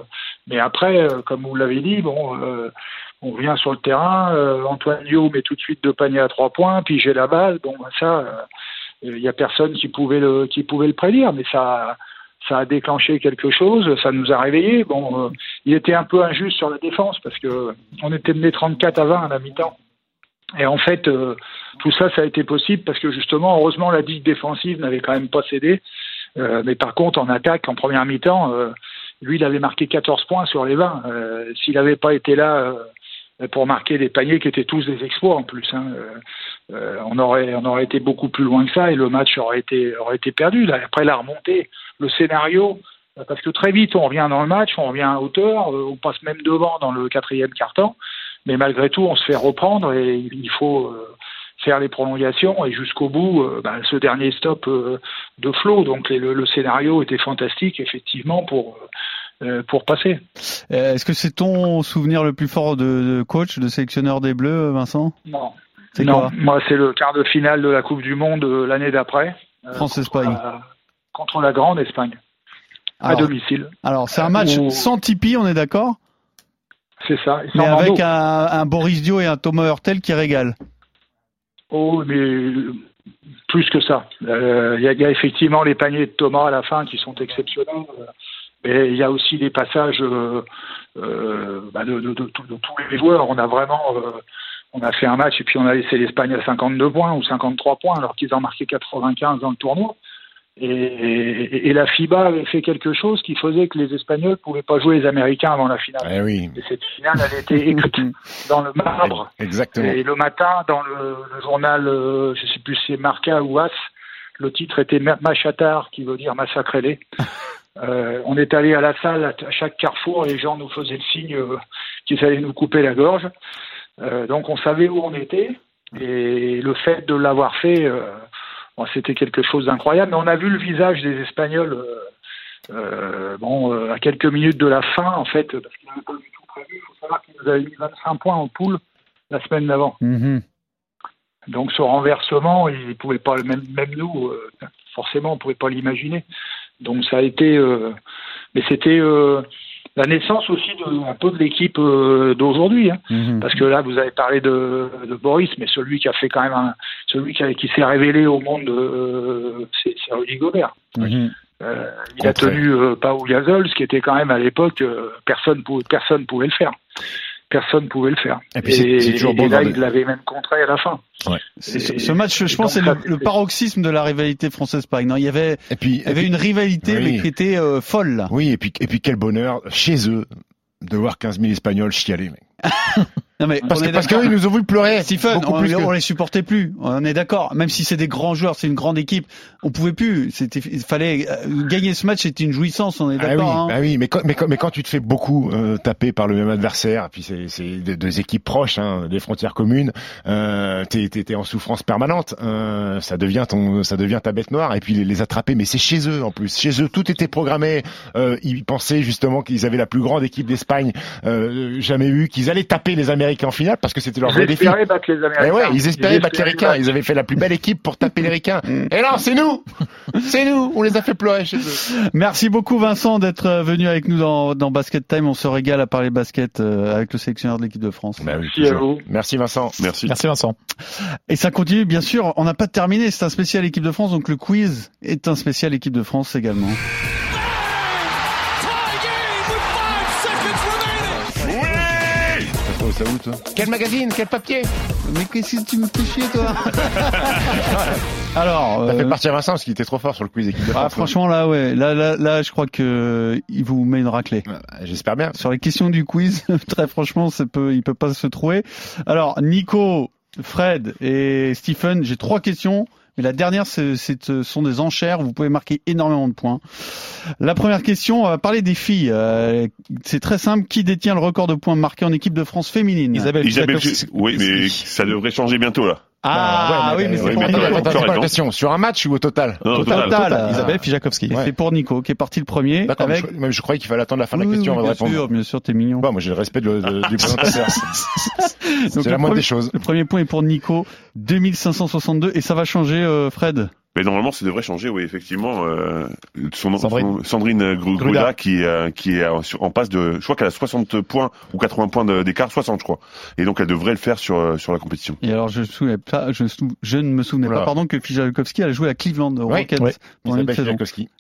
mais après, euh, comme vous l'avez dit, bon, on vient sur le terrain. Antoine Dio met tout de suite deux paniers à trois points, puis j'ai la balle. Bon, ben, ça, il y a personne qui pouvait le, qui pouvait le prédire, mais ça. Ça a déclenché quelque chose, ça nous a réveillés. Bon, il était un peu injuste sur la défense parce que on était mené 34 à 20 à la mi-temps. Et en fait, euh, tout ça, ça a été possible parce que justement, heureusement, la digue défensive n'avait quand même pas cédé. Euh, mais par contre, en attaque, en première mi-temps, euh, lui, il avait marqué 14 points sur les 20. S'il n'avait pas été là pour marquer des paniers qui étaient tous des exploits en plus, hein, on aurait on aurait été beaucoup plus loin que ça et le match aurait été aurait été perdu. Après la remontée, le scénario, parce que très vite on revient dans le match, on revient à hauteur, on passe même devant dans le quatrième quart-temps mais malgré tout, on se fait reprendre et il faut euh, faire les prolongations et jusqu'au bout, euh, bah, ce dernier stop euh, de Flo. Donc le, scénario était fantastique effectivement pour pour passer. Est-ce que c'est ton souvenir le plus fort de, coach, de sélectionneur des Bleus, Vincent? Non. Non, moi c'est le quart de finale de la Coupe du Monde l'année d'après. France-Espagne. Contre, la grande Espagne. à domicile. Alors c'est un match sans Tipeee, on est d'accord? C'est ça. Mais avec un, Boris Dio et un Thomas Hurtel qui régalent. Oh, mais plus que ça. Euh, il y, a effectivement les paniers de Thomas à la fin qui sont exceptionnels. Mais il y a aussi des passages euh, euh, bah, de, tous les joueurs. On a vraiment, on a fait un match et puis on a laissé l'Espagne à 52 points ou 53 points alors qu'ils ont marqué 95 dans le tournoi. Et, et, la FIBA avait fait quelque chose qui faisait que les Espagnols ne pouvaient pas jouer les Américains avant la finale. Eh oui. Et cette finale, elle était écrite dans le marbre. Exactement. Et le matin, dans le, journal, euh, je sais plus si c'est Marca ou As, le titre était Machatar, qui veut dire massacrez-les. Euh, on est allé à la salle à chaque carrefour et les gens nous faisaient le signe euh, qu'ils allaient nous couper la gorge. Euh, donc on savait où on était et le fait de l'avoir fait, euh, c'était quelque chose d'incroyable. Mais on a vu le visage des Espagnols. Euh, euh, bon, euh, à quelques minutes de la fin, en fait, parce qu'ils n'avaient pas du tout prévu. Il faut savoir qu'ils nous avaient mis 25 points en poule la semaine d'avant. Mhm. Donc ce renversement, ils pouvaient pas, même, même nous, forcément, on pouvait pas l'imaginer. Donc ça a été, mais c'était la naissance aussi de, un peu de l'équipe euh, d'aujourd'hui. Hein. Mhm. Parce que là, vous avez parlé de, de, Boris, mais celui qui a fait quand même un, celui qui, qui s'est révélé au monde, euh, c'est Rudy Gobert. Mhm. Euh, il a tenu euh, Paul Gasol, ce qui était quand même à l'époque, personne pouvait, personne pouvait le faire personne pouvait le faire. Et, puis et, là, il l'avait même contré à la fin. Ouais. ce match, je pense, c'est le, paroxysme de la rivalité française-Espagne. Il y avait, et puis, il y avait une rivalité mais qui était euh, folle. Là. Oui, et puis, et puis quel bonheur chez eux de voir 15 000 Espagnols chialer. Mec. Non mais parce, que, parce qu'ils nous ont vu pleurer. Stephen, on, on, les supportait plus. On est d'accord. Même si c'est des grands joueurs, c'est une grande équipe, on pouvait plus. C'était, il fallait euh, gagner ce match. C'était une jouissance. On est ah d'accord. Ah oui, hein. oui, mais quand, mais quand, mais quand tu te fais beaucoup euh, taper par le même adversaire, puis c'est, c'est deux, équipes proches, hein, des frontières communes, euh, t'es, t'es, en souffrance permanente. Euh, ça devient ton, ça devient ta bête noire. Et puis les, les, attraper, mais c'est chez eux en plus. Chez eux, tout était programmé. Euh, ils pensaient justement qu'ils avaient la plus grande équipe d'Espagne euh, jamais eue, qu'ils allaient taper les Américains en finale parce que c'était leur vrai défi. Ils espéraient battre les Américains. Eh ouais, ils espéraient battre les Ricains. Ils avaient fait la plus belle équipe pour taper les Ricains. Mm. Et non, c'est nous C'est nous On les a fait pleurer chez eux. Merci beaucoup Vincent d'être venu avec nous dans, dans Basket Time. On se régale à parler basket euh, avec le sélectionneur de l'équipe de France. Bah oui, Merci à vous. Merci Vincent. Merci. Merci Vincent. Et ça continue, bien sûr. On n'a pas terminé. C'est un spécial équipe de France, donc le quiz est un spécial équipe de France également. Ça où, toi Quel magazine Quel papier? Mais qu'est-ce que tu me fais chier, toi? Alors, T'as fait euh, partir Vincent parce qu'il était trop fort sur le quiz équipe de ah, franchement, là, ouais, là, là, là, je crois que il vous met une raclée. J'espère bien. Sur les questions du quiz, très franchement, ça peut, il peut pas se trouver. Alors, Nico, Fred et Stephen, j'ai trois questions. Mais la dernière, c'est- c'est- ce sont des enchères. Vous pouvez marquer énormément de points. La première question, on va parler des filles. Euh, c'est très simple. Qui détient le record de points marqués en équipe de France féminine? Isabelle, Isabelle, oui, mais ça devrait changer bientôt là. Ah Ouais, oui, mais c'est oui, pour mais Nico. c'est la raison. question Sur un match ou au total Non, au Total, total. total. Isabelle Fijakowski. Et C'est pour Nico qui est parti le premier. D'accord, avec... mais je, même je croyais qu'il fallait attendre la fin de la question oui, avant de bien répondre. sûr, bien sûr, t'es mignon. Bon, moi j'ai le respect de- de- du présentateur. C'est la moindre premier- des choses. Le premier point est pour Nico, 2562, et ça va changer, euh, Fred? Mais normalement, ça devrait changer, oui, effectivement. Euh, son, Sandrine. son- Sandrine Gruda. Gruda, qui, euh, qui est en, sur- en passe de, je crois qu'elle a 60 points ou 80 points d'écart, 60 je crois. Et donc elle devrait le faire sur euh, sur la compétition. Et alors, je, me souvenais pas, je, sou- je ne me souvenais Oula. pas, pardon, que Fijalkowski a joué à Cleveland Rockets oui. pendant une Isabelle saison.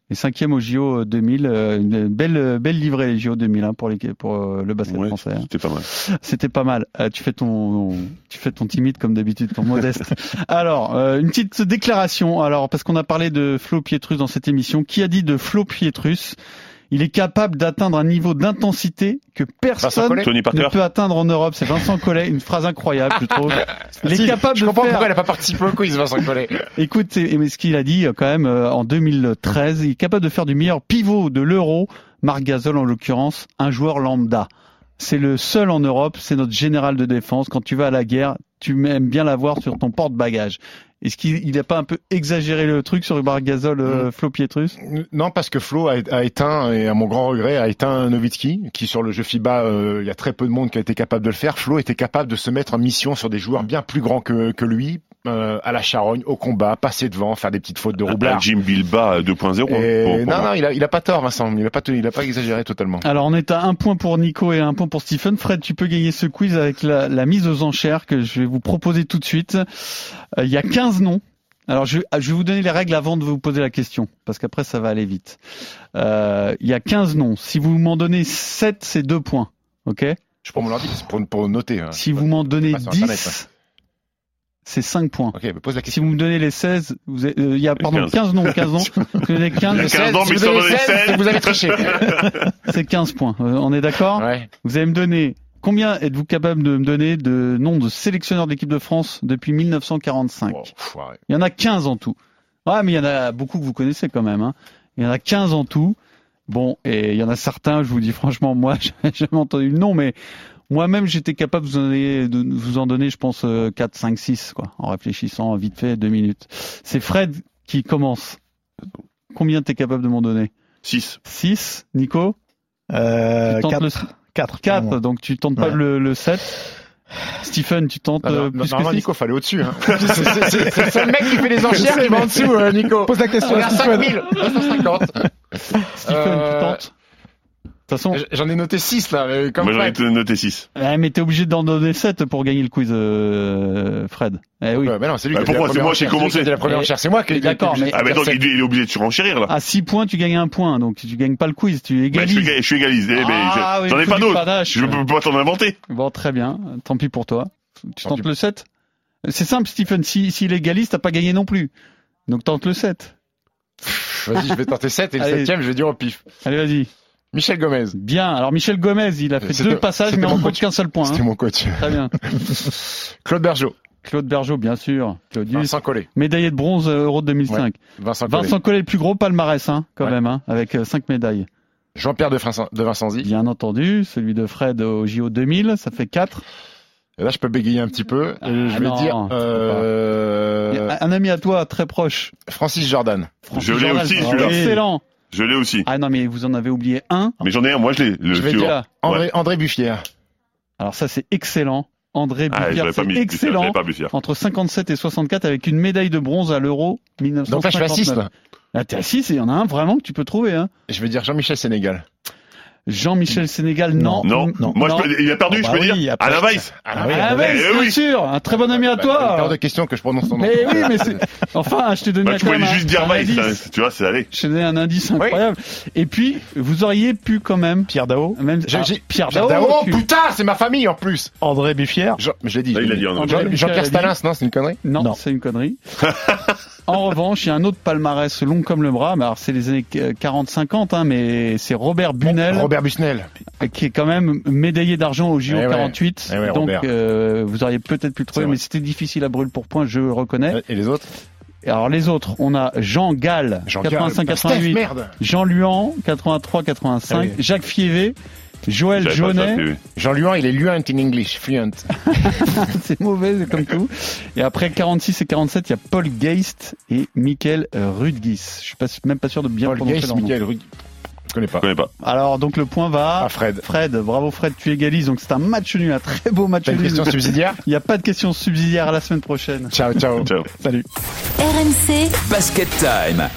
Et cinquième au JO 2000, euh, une belle, belle livrée les JO 2000 hein, pour, les, pour euh, le basket Ouais, français. hein. c'était pas mal. C'était pas mal. Euh, tu fais ton, tu fais ton timide comme d'habitude, ton modeste. Alors, euh, une petite déclaration. Alors, parce qu'on a parlé de Flo Pietrus dans cette émission. Qui a dit de Flo Pietrus? Il est capable d'atteindre un niveau d'intensité que personne Collet ne peut atteindre en Europe. C'est Vincent Collet. Une phrase incroyable, je trouve. Il est Si, capable je de comprends faire. pourquoi elle a pas participé au quiz, Vincent Collet. Écoute, c'est- mais ce qu'il a dit euh, quand même euh, en 2013, il est capable de faire du meilleur pivot de l'Euro, Marc Gasol en l'occurrence, un joueur lambda. C'est le seul en Europe, c'est notre général de défense. Quand tu vas à la guerre, tu aimes bien l'avoir sur ton porte-bagages. Est-ce qu'il n'a pas un peu exagéré le truc sur Marc Gasol, euh, Flo Pietrus? Non, parce que Flo a, a éteint, et à mon grand regret, a éteint Nowitzki, qui sur le jeu FIBA, euh, il y a très peu de monde qui a été capable de le faire. Flo était capable de se mettre en mission sur des joueurs bien plus grands que, que lui, euh, à la charogne, au combat, passer devant, faire des petites fautes de Un roublard. Jim Bilba 2.0. hein, Et pour- pour non, non, il a, il a pas tort, Vincent. Il a pas, il a pas exagéré totalement. Alors on est à un point pour Nico et un point pour Stephen. Fred, tu peux gagner ce quiz avec la, la mise aux enchères que je vais vous proposer tout de suite. Euh, Il y a 15 noms. Alors je, je vais vous donner les règles avant de vous poser la question, parce qu'après ça va aller vite. Euh, Il y a 15 noms. Si vous m'en donnez 7, c'est 2 points. Ok? Je prends mon ordi c'est pour, pour noter. hein. Si vous m'en donnez pas sur Internet, 10, c'est 5 points. Ok, bah, pose la Si vous me donnez les 16, vous avez- euh, il y a pardon 15. 15 noms, 15 noms. Vous donnez 15, Il y a 15 ans, Si mais vous ça donnez en donnait 16, 16. vous avez triché. c'est 15 points. Euh, on est d'accord Ouais. Vous allez me donner combien êtes-vous capable de me donner de noms de sélectionneurs de l'équipe de France depuis 1945 Bon, pff, ouais. Il y en a 15 en tout. Ouais, mais il y en a beaucoup que vous connaissez quand même. Hein. Il y en a 15 en tout. Bon, et il y en a certains, je vous dis franchement, moi, j'ai jamais entendu le nom, mais moi-même, j'étais capable de vous, en donner, de vous en donner, je pense, euh, 4, 5, 6, quoi, en réfléchissant vite fait, deux minutes. C'est Fred qui commence. Combien t'es capable de m'en donner? 6. 6, Nico? Euh, Tu tentes 4. le- 4. 4, donc tu tentes pas Ouais. le, le 7. Stephen, tu tentes non, plus que normalement, 6 Nico, fallait au-dessus. Hein. C'est- le seul mec qui fait les enchères qui va en dessous, euh, Nico. Pose la question On est à à Stephen. 5000, 250. Stephen, tu Euh, tentes De toute façon, J'en ai noté 6 là, mais comme Moi, j'en ai noté 6. eh, mais t'es obligé d'en donner 7 pour gagner le quiz, euh, Fred. Eh oui. Mais non, c'est lui Bah, qui a fait pourquoi C'est moi qui ai commencé. la première enchère. C'est moi qui ai D'accord, mais- Ah, mais donc, il, il est obligé de surenchérir, là. À 6 points, tu gagnes un point, donc tu gagnes pas le quiz, tu Bah, je, égalises. suis, je suis égalisé, mais Ah, oui, j'en ai pas d'autres. Je peux pas t'en inventer. Bon, très bien. Tant pis pour toi. Tu Tant tentes pis. le 7 C'est simple, Stephen. Si, s'il égalise, t'as pas gagné non plus. Donc tente le 7. Vas-y, je vais tenter 7 et le Allez. 7 je vais dire au pif. Allez, vas-y. Michel Gomez. Bien. Alors, Michel Gomez, il a fait C'était- deux passages, c'était mais on compte coach. qu'un seul point. C'était hein. mon coach. Très bien. Claude Bergeau. Claude Bergeau, bien sûr. Claudius. Vincent Collet. Médaillé de bronze euh, Euro 2005. Vincent Collet. Vincent Collet, le plus gros palmarès, hein, quand Ouais. même, hein, avec 5 médailles. Jean-Pierre de, Vincent- de Vincenzi. Bien entendu, celui de Fred au JO 2000, ça fait 4. Et là, je peux bégayer un petit peu. Et Ah, je vais non, dire euh, Un ami à toi, très proche. Francis Jordan. Je l'ai aussi, celui-là. Excellent. Je l'ai aussi. Ah non, mais vous en avez oublié un. Mais j'en ai un, moi je l'ai. Le Je vais. Là. André, André Buffière. Alors ça, c'est excellent. André Ah, Buffière, pas c'est excellent. l'avais pas Buffière. Entre 57 et 64 avec une médaille de bronze à l'Euro 1959. Donc là, je suis à 6, là. Là, t'es à 6 et il y en a un vraiment que tu peux trouver. Hein. Je vais dire Jean-Michel Sénégal. Jean-Michel Sénégal, non. Non. Moi, je peux- il a perdu, je peux dire. Alain Weiss. Ah, Weiss, bien oui. sûr, un très bon ami à Bah, toi. hors de question que je prononce ton nom. Mais oui, mais c'est. Enfin, je t'ai donné Bah, un tu pouvais juste dire Weiss, indice. tu vois, c'est allé. Je t'ai donné un indice incroyable. Et puis, vous auriez pu quand même. Pierre Dao. Même ah, Pierre Pierre Dao. Putain, c'est ma famille en plus. André mais je l'ai dit. Là, il a dit, Jean-Pierre Buffière a dit. Stalin, non, c'est une connerie? Non, Non. c'est une connerie. en revanche, il y a un autre palmarès long comme le bras. Mais alors, c'est les années 40-50, hein, mais c'est Robert Bunel, Robert Busnel. qui est quand même médaillé d'argent au JO Eh ouais. 48. Eh ouais, Donc, euh, vous auriez peut-être pu le trouver, mais c'était difficile à brûle pour point, je reconnais. Et les autres? Alors, les autres, on a Jean Gall, Jean Gall. 85-88. Steph, merde. Jean Luan, 83-85. Ah oui. Jacques Fievé. Joël Jaunet, mais oui. Jean Luan, il est fluent in English, fluent. c'est mauvais c'est comme tout. Et après 46 et 47, il y a Paul Geist et Michael Rudgis. Je suis pas, même pas sûr de bien Paul prononcer leur nom. Michael Rug. Je connais pas. Je connais pas. Alors donc le point va Ah, Fred. Fred, bravo Fred, tu égalises. Donc c'est un match nul, un très beau match nul. question subsidiaire Il n'y a pas de question subsidiaire à la semaine prochaine. Ciao, ciao. Ciao. Salut. RMC Basket Time.